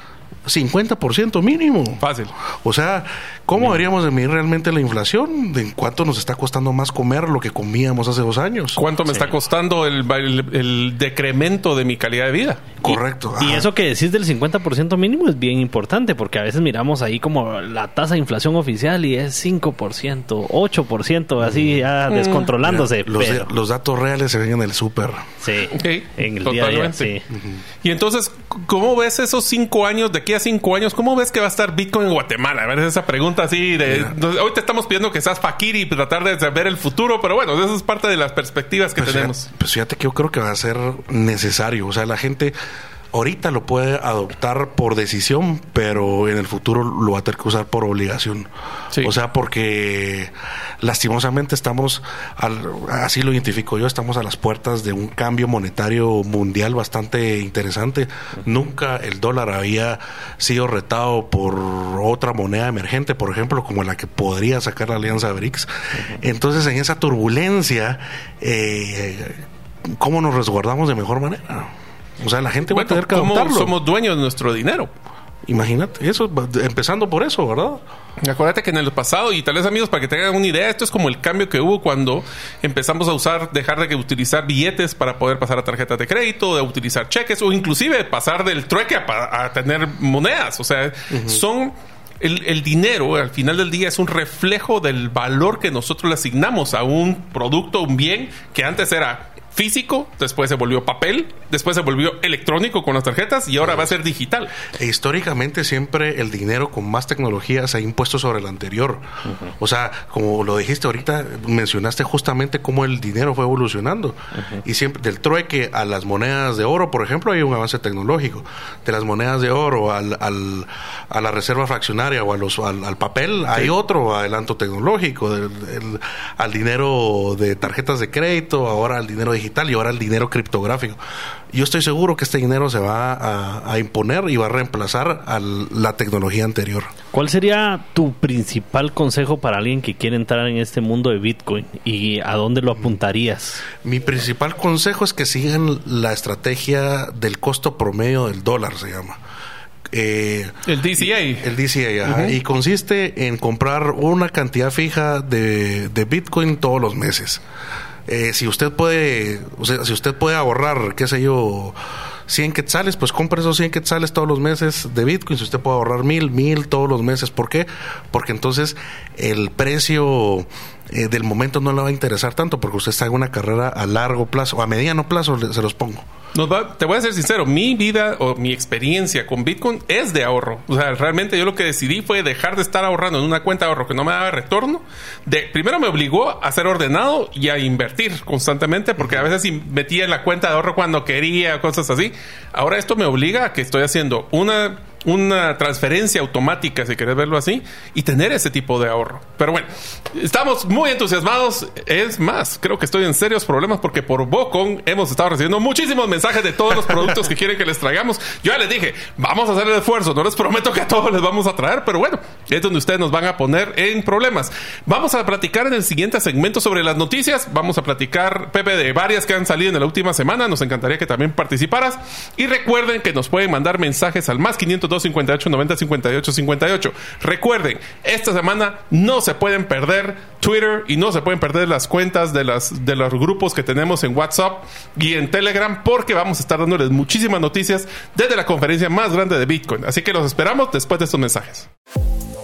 50% mínimo. Fácil. O sea, ¿cómo deberíamos de medir realmente la inflación? ¿De en cuánto nos está costando más comer lo que comíamos hace dos años? ¿Cuánto me Sí. está costando el, el- el decremento de mi calidad de vida? Correcto. Y eso que decís del 50% mínimo es bien importante porque a veces miramos ahí como la tasa de inflación oficial y es 5%, 8%, así ya descontrolándose. Mira, los, pero- los datos reales se ven en el súper. sí, en el día a día, totalmente. sí. Y entonces, ¿cómo ves esos cinco años, de aquí a cinco años, cómo ves que va a estar Bitcoin en Guatemala? A ver, esa pregunta así de... Hoy te estamos pidiendo que seas fakir y tratar de ver el futuro, pero bueno, eso es parte de las perspectivas que Pues tenemos. pues fíjate que yo creo que va a ser necesario. O sea, la gente ahorita lo puede adoptar por decisión, pero en el futuro lo va a tener que usar por obligación. Sí. O sea, porque lastimosamente estamos, al- así lo identifico yo, estamos a las puertas de un cambio monetario mundial bastante interesante. Nunca el dólar había sido retado por otra moneda emergente, por ejemplo, como la que podría sacar la alianza BRICS. Entonces, en esa turbulencia, eh, ¿cómo nos resguardamos de mejor manera? O sea, la gente va a tener que ¿cómo adoptarlo. somos dueños de nuestro dinero? Imagínate, eso, empezando por eso, ¿verdad? Acuérdate que en el pasado, y tal vez amigos, para que tengan una idea, esto es como el cambio que hubo cuando empezamos a usar, dejar de utilizar billetes para poder pasar a tarjetas de crédito, de utilizar cheques, o inclusive pasar del trueque a, a tener monedas. O sea, son... El, el dinero al final del día es un reflejo del valor que nosotros le asignamos a un producto, un bien que antes era físico, después se volvió papel, después se volvió electrónico con las tarjetas y ahora va a ser digital. E históricamente siempre el dinero con más tecnología se ha impuesto sobre el anterior. O sea, como lo dijiste ahorita, mencionaste justamente cómo el dinero fue evolucionando. Y siempre del trueque a las monedas de oro, por ejemplo, hay un avance tecnológico. De las monedas de oro al, al- a la reserva fraccionaria o a los, al, al papel, hay otro adelanto tecnológico. Del- del- al dinero de tarjetas de crédito, ahora al dinero digital y ahora al dinero criptográfico. Yo estoy seguro que este dinero se va a, a imponer y va a reemplazar a la tecnología anterior. ¿Cuál sería tu principal consejo para alguien que quiere entrar en este mundo de Bitcoin y a dónde lo apuntarías? Mi principal consejo es que sigan la estrategia del costo promedio del dólar, se llama. Eh, El DCA. el DCA, ajá, y consiste en comprar una cantidad fija de, de Bitcoin todos los meses. Eh, si usted puede, o sea, si usted puede ahorrar, qué sé yo, 100 quetzales, pues compre esos 100 quetzales todos los meses de Bitcoin. Si usted puede ahorrar mil, mil todos los meses. ¿Por qué? Porque entonces el precio eh, del momento no le va a interesar tanto porque usted está en una carrera a largo plazo a mediano plazo, se los pongo. Nos va- te voy a ser sincero, mi vida o mi experiencia con Bitcoin es de ahorro. O sea, realmente yo lo que decidí fue dejar de estar ahorrando en una cuenta de ahorro que no me daba retorno. De, primero me obligó a ser ordenado y a invertir constantemente, porque a veces metía en la cuenta de ahorro cuando quería, cosas así. Ahora esto me obliga a que estoy haciendo una, una transferencia automática, si querés verlo así, y tener ese tipo de ahorro. Pero bueno, estamos muy entusiasmados. Es más, creo que estoy en serios problemas porque por Bocon hemos estado recibiendo muchísimos mensajes de todos los productos que quieren que les traigamos. Yo ya les dije, vamos a hacer el esfuerzo. No les prometo que a todos les vamos a traer, pero bueno, es donde ustedes nos van a poner en problemas. Vamos a platicar en el siguiente segmento sobre las noticias. Vamos a platicar, Pepe, de varias que han salido en la última semana. Nos encantaría que también participaras. Y recuerden que nos pueden mandar mensajes al más 502 58 90 58 58. Recuerden, esta semana no se pueden perder Twitter y no se pueden perder las cuentas de, las, de los grupos que tenemos en WhatsApp y en Telegram porque vamos a estar dándoles muchísimas noticias desde la conferencia más grande de Bitcoin. Así que los esperamos después de estos mensajes.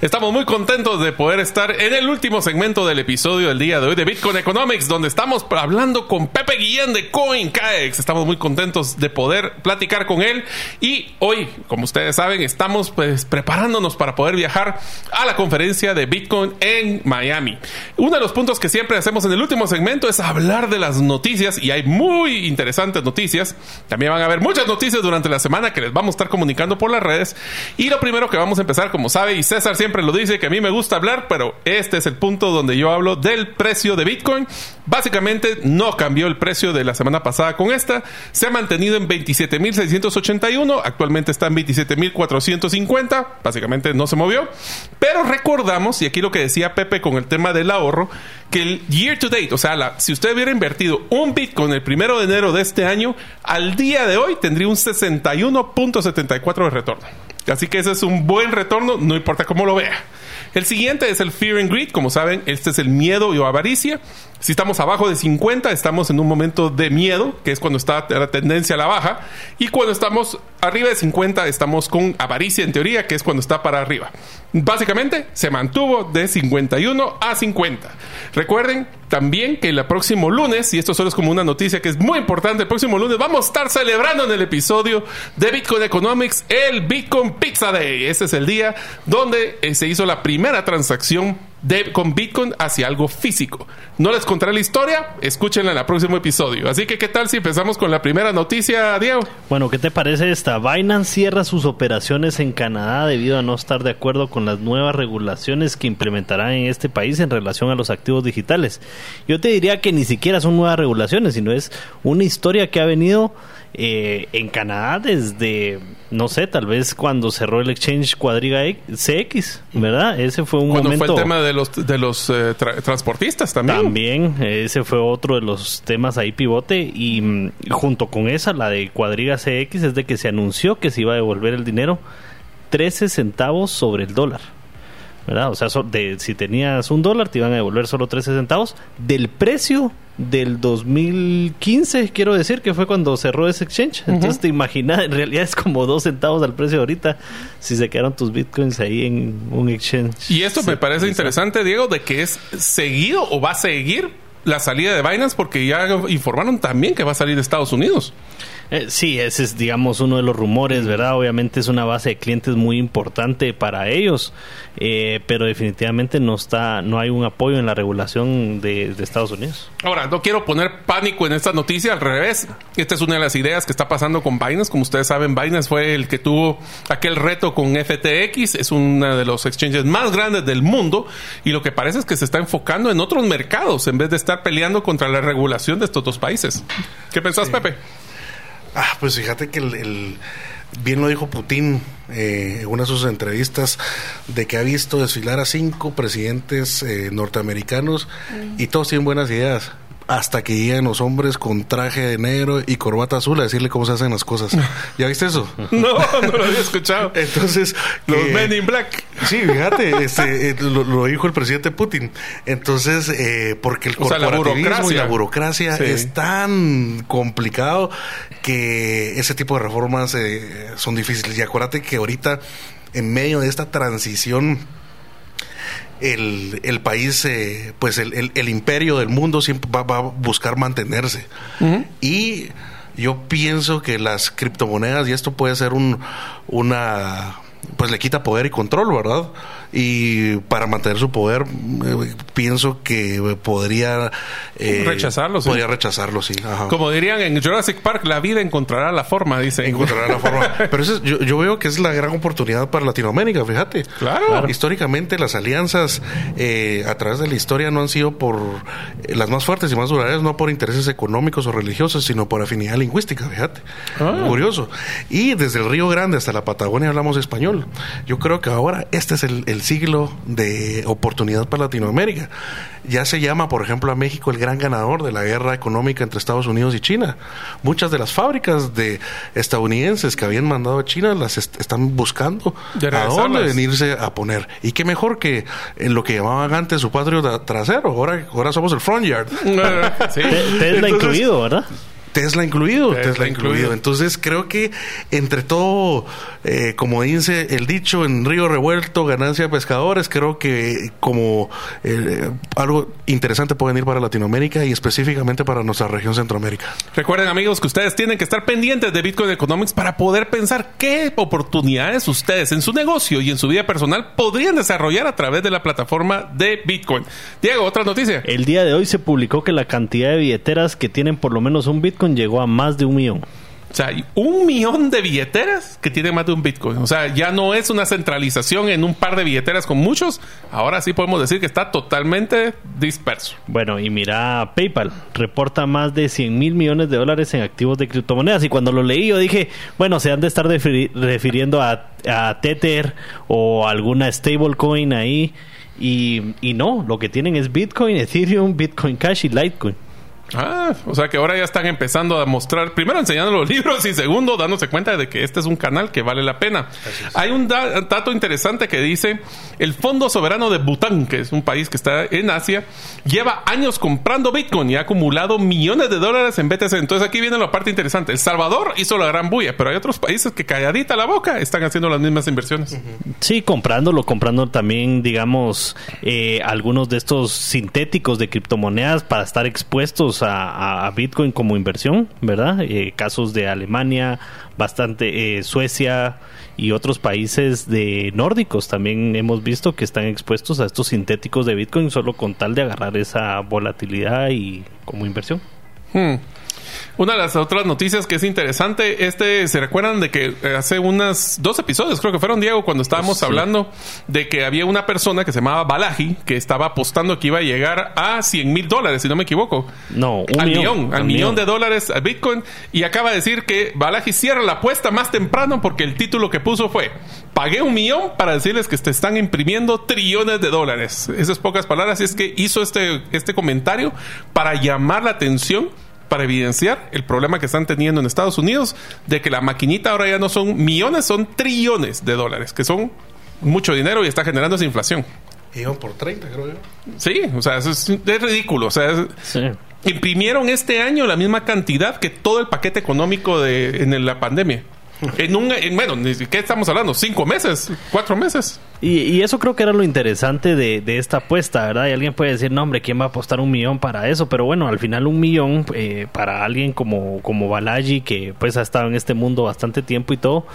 Estamos muy contentos de poder estar en el último segmento del episodio del día de hoy de Bitcoin Economics, donde estamos hablando con Pepe Guillén de CoinCaex. Estamos muy contentos de poder platicar con él. Y hoy, como ustedes saben, estamos pues preparándonos para poder viajar a la conferencia de Bitcoin en Miami. Uno de los puntos que siempre hacemos en el último segmento es hablar de las noticias y hay muy interesantes noticias. También van a haber muchas noticias durante la semana que les vamos a estar comunicando por las redes. Y lo primero que vamos a empezar, como sabe, y César siempre lo dice que a mí me gusta hablar, pero este es el punto donde yo hablo del precio de Bitcoin. Básicamente no cambió el precio de la semana pasada con esta. Se ha mantenido en 27.681. Actualmente está en 27.450. Básicamente no se movió. Pero recordamos, y aquí lo que decía Pepe con el tema del ahorro, que el year to date, o sea, si usted hubiera invertido un Bitcoin el primero de enero de este año, al día de hoy tendría un 61.74 de retorno. Así que ese es un buen retorno, no importa cómo lo vea. El siguiente es el Fear and Greed. Como saben, este es el miedo y avaricia. Si estamos abajo de 50, estamos en un momento de miedo, que es cuando está la tendencia a la baja. Y cuando estamos arriba de 50, estamos con avaricia en teoría, que es cuando está para arriba. Básicamente, se mantuvo de 51 a 50. Recuerden también que el próximo lunes, y esto solo es como una noticia que es muy importante, el próximo lunes vamos a estar celebrando en el episodio de Bitcoin Economics el Bitcoin Pizza Day. Ese es el día donde eh, se hizo la primera transacción de, con Bitcoin hacia algo físico. No les contaré la historia, escúchenla en el próximo episodio. Así que, ¿qué tal si empezamos con la primera noticia, Diego? Bueno, ¿qué te parece esta? Binance cierra sus operaciones en Canadá debido a no estar de acuerdo con las nuevas regulaciones que implementarán en este país en relación a los activos digitales. Yo te diría que ni siquiera son nuevas regulaciones, sino es una historia que ha venido eh, en Canadá desde, no sé, tal vez cuando cerró el exchange Cuadriga CX, ¿verdad? Ese fue un cuando momento... fue el tema de los, de los eh, transportistas también. También, ese fue otro de los temas ahí pivote y mm, junto con esa, la de Cuadriga CX, es de que se anunció que se iba a devolver el dinero 13 centavos sobre el dólar. ¿Verdad? O sea, de, si tenías un dólar, te iban a devolver solo 13 centavos del precio del 2015, quiero decir, que fue cuando cerró ese exchange. Entonces te imaginas, en realidad es como dos centavos al precio ahorita si se quedaron tus bitcoins ahí en un exchange. Y esto me parece interesante, Diego, de que es seguido o va a seguir la salida de Binance porque ya informaron también que va a salir de Estados Unidos. Eh, sí, ese es, digamos, uno de los rumores, ¿verdad? Obviamente es una base de clientes muy importante para ellos, eh, pero definitivamente no está, no hay un apoyo en la regulación de, Estados Unidos. Ahora, no quiero poner pánico en esta noticia, al revés. Esta es una de las ideas que está pasando con Binance. Como ustedes saben, Binance fue el que tuvo aquel reto con FTX, es uno de los exchanges más grandes del mundo y lo que parece es que se está enfocando en otros mercados en vez de estar peleando contra la regulación de estos dos países. ¿Qué pensás, Pepe? Ah, pues fíjate que el, bien lo dijo Putin eh, en una de sus entrevistas de que ha visto desfilar a cinco presidentes eh, norteamericanos y todos tienen buenas ideas hasta que llegan los hombres con traje de negro y corbata azul a decirle cómo se hacen las cosas. ¿Ya viste eso? No, no lo había escuchado. Entonces, los Men in Black. Sí, fíjate, este, eh, lo, dijo el presidente Putin. Entonces, eh, porque el corporativismo y la burocracia es tan complicado que ese tipo de reformas eh, son difíciles. Y acuérdate que ahorita, en medio de esta transición el, el país, eh, pues el, el, imperio del mundo siempre va, a buscar mantenerse. Y yo pienso que las criptomonedas, y esto puede ser un, una, pues le quita poder y control, ¿verdad? y para mantener su poder eh, pienso que podría eh, rechazarlo sí. podría rechazarlo sí como dirían en Jurassic Park la vida encontrará la forma dice. Encontrará la forma. Pero eso yo, veo que es la gran oportunidad para Latinoamérica fíjate. Claro, históricamente las alianzas eh, a través de la historia no han sido por las más fuertes y más duraderas no por intereses económicos o religiosos sino por afinidad lingüística fíjate. Ah. curioso. Y desde el Río Grande hasta la Patagonia hablamos español yo creo que ahora este es el siglo de oportunidad para Latinoamérica. Ya se llama, por ejemplo, a México el gran ganador de la guerra económica entre Estados Unidos y China. Muchas de las fábricas de estadounidenses que habían mandado a China las están buscando a dónde venirse a poner. Y qué mejor que en lo que llamaban antes su patrio trasero. Ahora, ahora somos el front yard. sí. Tesla incluido, ¿verdad? Tesla incluido, Tesla, incluido. Entonces creo que entre todo, eh, como dice el dicho, en río revuelto, ganancia pescadores, creo que como eh, algo interesante puede venir para Latinoamérica y específicamente para nuestra región Centroamérica. Recuerden amigos que ustedes tienen que estar pendientes de Bitcoin Economics para poder pensar qué oportunidades ustedes en su negocio y en su vida personal podrían desarrollar a través de la plataforma de Bitcoin. Diego, otra noticia. El día de hoy se publicó que la cantidad de billeteras que tienen por lo menos un Bitcoin llegó a más de un millón. O sea, hay un millón de billeteras que tienen más de un Bitcoin. O sea, ya no es una centralización en un par de billeteras con muchos. Ahora sí podemos decir que está totalmente disperso. Bueno, y mira, PayPal reporta más de 100 mil millones de dólares en activos de criptomonedas. Y cuando lo leí, yo dije, bueno, se han de estar refiriendo a, a Tether o alguna stablecoin ahí. Y, y no, lo que tienen es Bitcoin, Ethereum, Bitcoin Cash y Litecoin. Ah, o sea que ahora ya están empezando a mostrar, primero enseñando los libros y segundo dándose cuenta de que este es un canal que vale la pena. Hay un da- dato interesante que dice, el Fondo Soberano de Bután, que es un país que está en Asia, lleva años comprando Bitcoin y ha acumulado millones de dólares en BTC. Entonces aquí viene la parte interesante. El Salvador hizo la gran bulla, pero hay otros países que calladita la boca están haciendo las mismas inversiones. Sí, comprándolo, comprando también, digamos, eh, algunos de estos sintéticos de criptomonedas para estar expuestos a, Bitcoin como inversión, ¿verdad? Eh, casos de Alemania, bastante eh, Suecia y otros países de nórdicos también hemos visto que están expuestos a estos sintéticos de Bitcoin solo con tal de agarrar esa volatilidad y como inversión. Hmm. Una de las otras noticias que es interesante, este, ¿se recuerdan de que eh, hace unas dos episodios, creo que fueron, Diego, cuando estábamos Sí. hablando de que había una persona que se llamaba Balaji, que estaba apostando que iba a llegar a 100 mil dólares, si no me equivoco. No, un al millón, millón, al millón millón. de dólares a Bitcoin y acaba de decir que Balaji cierra la apuesta más temprano porque el título que puso fue pagué un millón para decirles que te están imprimiendo trillones de dólares. Esas pocas palabras y es que hizo este, este comentario para llamar la atención para evidenciar el problema que están teniendo en Estados Unidos de que la maquinita ahora ya no son millones, son trillones de dólares, que son mucho dinero y está generando esa inflación. Iban por 30, creo yo. Sí, o sea, eso es, es ridículo. O sea, es- Sí. imprimieron este año la misma cantidad que todo el paquete económico de en la pandemia. En un, en, bueno, siquiera estamos hablando, cinco meses, cuatro meses. Y, y eso creo que era lo interesante de, de esta apuesta, ¿verdad? Y alguien puede decir, no, hombre, ¿quién va a apostar un millón para eso? Pero bueno, al final un millón eh, para alguien como, como Balaji, que pues ha estado en este mundo bastante tiempo y todo,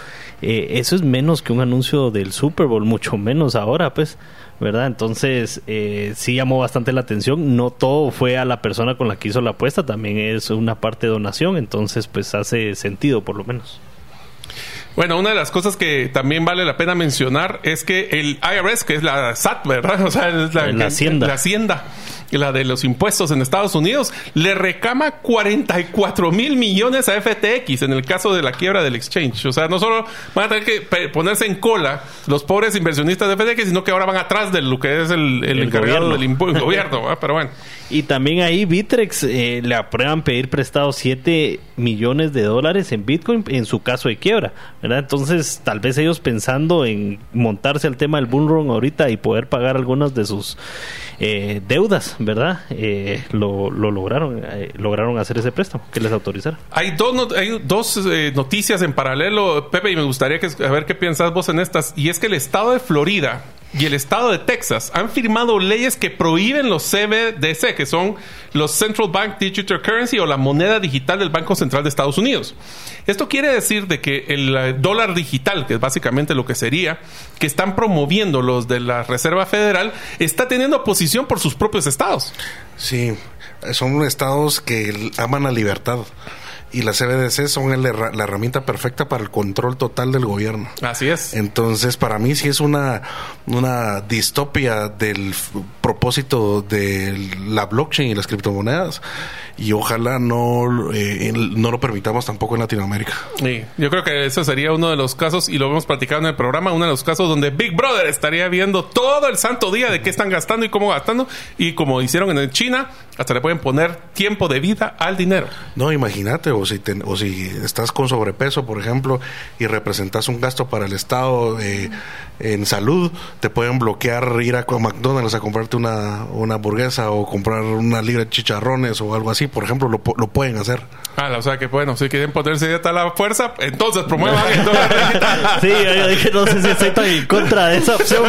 eh, eso es menos que un anuncio del Super Bowl, mucho menos ahora, pues, ¿verdad? Entonces, eh, sí llamó bastante la atención. No todo fue a la persona con la que hizo la apuesta, también es una parte de donación, entonces pues hace sentido por lo menos. Bueno, una de las cosas que también vale la pena mencionar es que el IRS, que es la SAT, ¿verdad? O sea, es la, La Hacienda. La Hacienda, la de los impuestos en Estados Unidos, le recama 44 mil millones a FTX en el caso de la quiebra del exchange. O sea, no solo van a tener que ponerse en cola los pobres inversionistas de FTX, sino que ahora van atrás de lo que es el, el El encargado gobierno. del el gobierno. ¿verdad? Pero bueno. Y también ahí Bitrex eh, le aprueban pedir prestado 7 millones de dólares en Bitcoin en su caso de quiebra, ¿verdad? Entonces, tal vez ellos pensando en montarse al tema del bull run ahorita y poder pagar algunas de sus eh, deudas, ¿verdad? Eh, lo, lo lograron, eh, lograron hacer ese préstamo que les autorizara. Hay dos, not- hay dos eh, noticias en paralelo, Pepe, y me gustaría que, a ver qué piensas vos en estas. Y es que el estado de Florida y el estado de Texas han firmado leyes que prohíben los CBDC, que son los Central Bank Digital Currency o la moneda digital del Banco Central de Estados Unidos. Esto quiere decir de que el eh, dólar digital, que es básicamente lo que sería, que están promoviendo los de la Reserva Federal, está teniendo oposición por sus propios estados. Sí, son estados que aman la libertad. Y las CBDC son el la herramienta perfecta para el control total del gobierno. Así es. Entonces, para mí sí es una, una distopia del propósito de la blockchain y las criptomonedas. Y ojalá no, eh, no lo permitamos tampoco en Latinoamérica. Sí, yo creo que eso sería uno de los casos, y lo hemos platicado en el programa, uno de los casos donde Big Brother estaría viendo todo el santo día de qué están gastando y cómo gastando, y como hicieron en China, hasta le pueden poner tiempo de vida al dinero. No, imagínate, o si, te- o si estás con sobrepeso, por ejemplo, y representas un gasto para el Estado eh, en salud, te pueden bloquear ir a McDonald's a comprarte una, una hamburguesa o comprar una libra de chicharrones o algo así, por ejemplo, lo, lo pueden hacer. Ah, o sea que bueno, si quieren ponerse dieta a la fuerza, entonces promuevan el dólar digital. Sí, yo dije, no sé si estoy tan en contra de esa opción.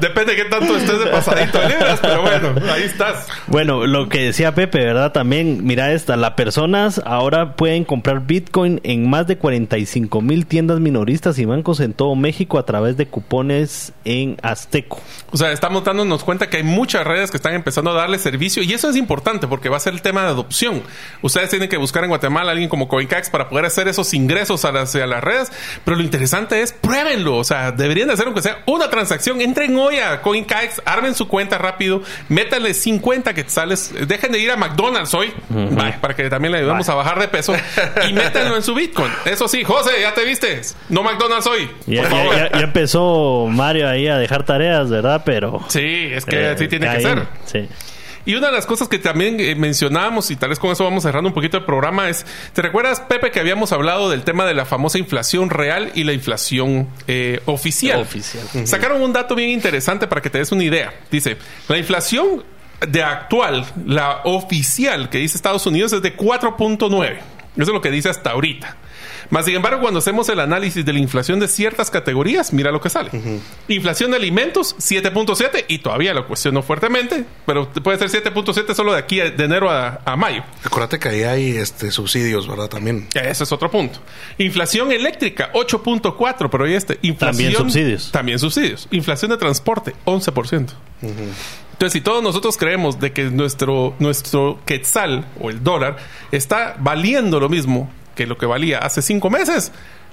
Depende de qué tanto estés de pasadito de libras, pero bueno, ahí estás. Bueno, lo que decía Pepe, ¿verdad? También, mira esta, las personas personas ahora pueden comprar Bitcoin en más de 45 mil tiendas minoristas y bancos en todo México a través de cupones en Azteco. O sea, estamos dándonos cuenta que hay muchas redes que están empezando a darle servicio y eso es importante porque va a ser el tema de adopción. Ustedes tienen que buscar en Guatemala a alguien como CoinCax para poder hacer esos ingresos a las, redes, pero lo interesante es pruébenlo. O sea, deberían de hacer aunque sea una transacción. Entren hoy a CoinCax, armen su cuenta rápido, métanle 50 quetzales, dejen de ir a McDonald's hoy para que también le a bajar de peso y métanlo en su Bitcoin. Eso sí, José, ya te viste. No McDonald's hoy. Ya, por ya- favor. ya- ya empezó Mario ahí a dejar tareas, ¿verdad? Pero... Sí, es que eh, así tiene que ser. Sí. Y una de las cosas que también eh, mencionábamos, y tal vez con eso vamos cerrando un poquito el programa, es, ¿te recuerdas, Pepe, que habíamos hablado del tema de la famosa inflación real y la inflación eh, oficial? Oficial. Sacaron un dato bien interesante para que te des una idea. Dice, la inflación de actual, la oficial que dice Estados Unidos es de 4.9. Eso es lo que dice hasta ahorita. Más sin embargo, cuando hacemos el análisis de la inflación de ciertas categorías, mira lo que sale. Inflación de alimentos, 7.7, y todavía lo cuestiono fuertemente, pero puede ser 7.7 solo de aquí a- de enero a, a mayo. Acuérdate que ahí hay este, subsidios, ¿verdad? También. Ese es otro punto. Inflación eléctrica, 8.4, pero oye este. Inflación, También subsidios. También subsidios. Inflación de transporte, 11%. Entonces, si todos nosotros creemos de que nuestro, nuestro quetzal o el dólar está valiendo lo mismo que lo que valía hace cinco meses,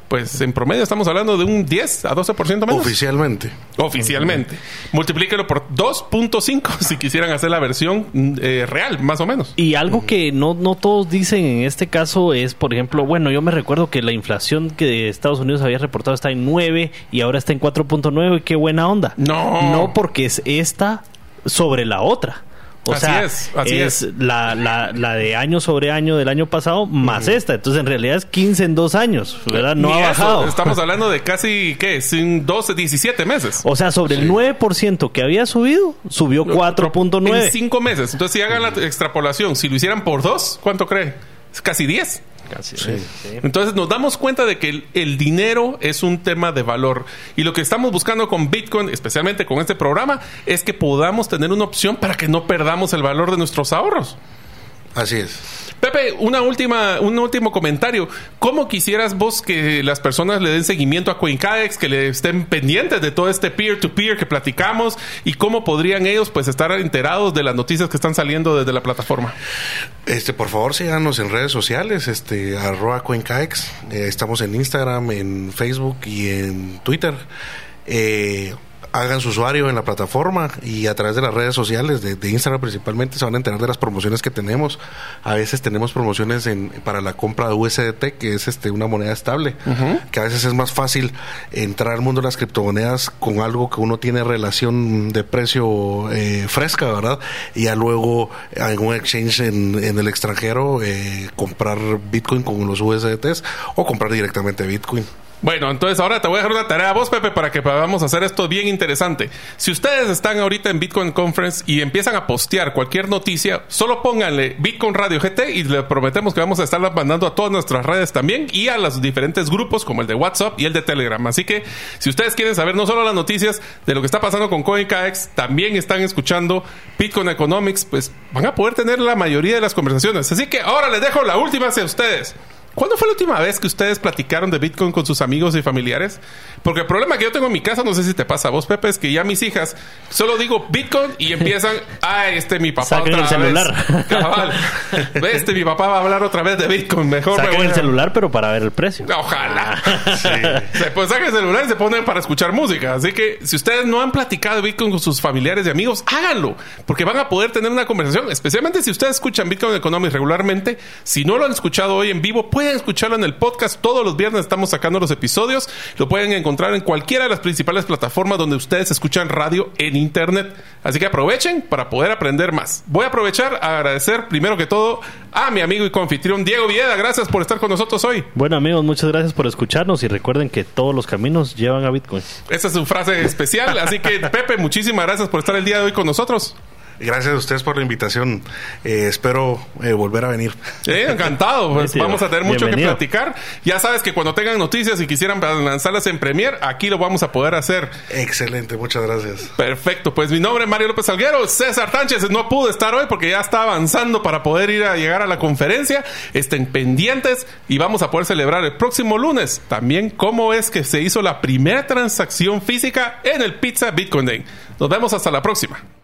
pues en promedio estamos hablando de un 10 a 12% menos. Oficialmente. Oficialmente. Multiplíquelo por 2.5 si quisieran hacer la versión eh, real, más o menos. Y algo que no, no todos dicen en este caso es, por ejemplo, bueno, yo me recuerdo que la inflación que Estados Unidos había reportado está en 9 y ahora está en 4.9. Qué buena onda. No. No porque es esta sobre la otra. O Así sea, es, así es. La, la, la de año sobre año del año pasado más esta. Entonces, en realidad es 15 en dos años, ¿verdad? No Ni ha eso, bajado. Estamos hablando de casi, ¿qué? Sin 12, 17 meses. O sea, sobre el 9% que había subido, subió En 4.9. cinco meses. Entonces, si hagan la extrapolación, si lo hicieran por dos, ¿cuánto cree? Es casi 10. Casi, Sí. sí. Entonces nos damos cuenta de que el, el dinero es un tema de valor. Y lo que estamos buscando con Bitcoin, especialmente con este programa, es que podamos tener una opción para que no perdamos el valor de nuestros ahorros. Así es. Pepe, una última, un último comentario. ¿Cómo quisieras vos que las personas le den seguimiento a CoinCadex, que le estén pendientes de todo este peer-to-peer que platicamos y cómo podrían ellos pues estar enterados de las noticias que están saliendo desde la plataforma? Este, por favor, síganos en redes sociales, este, arroba CoinCaex. Eh, estamos en Instagram, en Facebook y en Twitter. Eh, hagan su usuario en la plataforma y a través de las redes sociales, de, de Instagram principalmente, se van a enterar de las promociones que tenemos. A veces tenemos promociones en, para la compra de USDT, que es este, una moneda estable, que a veces es más fácil entrar al mundo de las criptomonedas con algo que uno tiene relación de precio eh, fresca, ¿verdad? Y ya luego en un exchange en, en el extranjero eh, comprar Bitcoin con los USDTs o comprar directamente Bitcoin. Bueno, entonces ahora te voy a dejar una tarea a vos, Pepe, para que podamos hacer esto bien interesante. Si ustedes están ahorita en Bitcoin Conference y empiezan a postear cualquier noticia, solo pónganle Bitcoin Radio GT y le prometemos que vamos a estarla mandando a todas nuestras redes también y a los diferentes grupos como el de WhatsApp y el de Telegram. Así que si ustedes quieren saber no solo las noticias de lo que está pasando con CoinCax, también están escuchando Bitcoin Economics, pues van a poder tener la mayoría de las conversaciones. Así que ahora les dejo la última hacia ustedes. ¿Cuándo fue la última vez que ustedes platicaron de Bitcoin con sus amigos y familiares? Porque el problema que yo tengo en mi casa, no sé si te pasa a vos, Pepe, es que ya mis hijas solo digo Bitcoin y empiezan, ah, este mi papá Saquen otra el celular. vez. Cabal. Este mi papá va a hablar otra vez de Bitcoin. Mejor me Saquen el celular, pero para ver el precio. Ojalá. Se pues saquen el celular y se ponen para escuchar música. Así que si ustedes no han platicado de Bitcoin con sus familiares y amigos, háganlo. Porque van a poder tener una conversación. Especialmente si ustedes escuchan Bitcoin Economics regularmente. Si no lo han escuchado hoy en vivo, pueden escucharlo en el podcast. Todos los viernes estamos sacando los episodios. Lo pueden encontrar en cualquiera de las principales plataformas donde ustedes escuchan radio en Internet. Así que aprovechen para poder aprender más. Voy a aprovechar a agradecer primero que todo a mi amigo y confitrión Diego Villeda. Gracias por estar con nosotros hoy. Bueno amigos, muchas gracias por escucharnos y recuerden que todos los caminos llevan a Bitcoin. Esa es su frase especial. Así que, Pepe, muchísimas gracias por estar el día de hoy con nosotros. Gracias a ustedes por la invitación. Eh, espero eh, volver a venir. encantado. Pues vamos a tener mucho Bienvenido. que platicar. Ya sabes que cuando tengan noticias y quisieran lanzarlas en Premier, aquí lo vamos a poder hacer. Excelente, muchas gracias. Perfecto, pues mi nombre es Mario López Salguero. César Tánchez no pudo estar hoy porque ya está avanzando para poder ir a llegar a la conferencia. Estén pendientes y vamos a poder celebrar el próximo lunes también cómo es que se hizo la primera transacción física en el Pizza Bitcoin Day. Nos vemos hasta la próxima.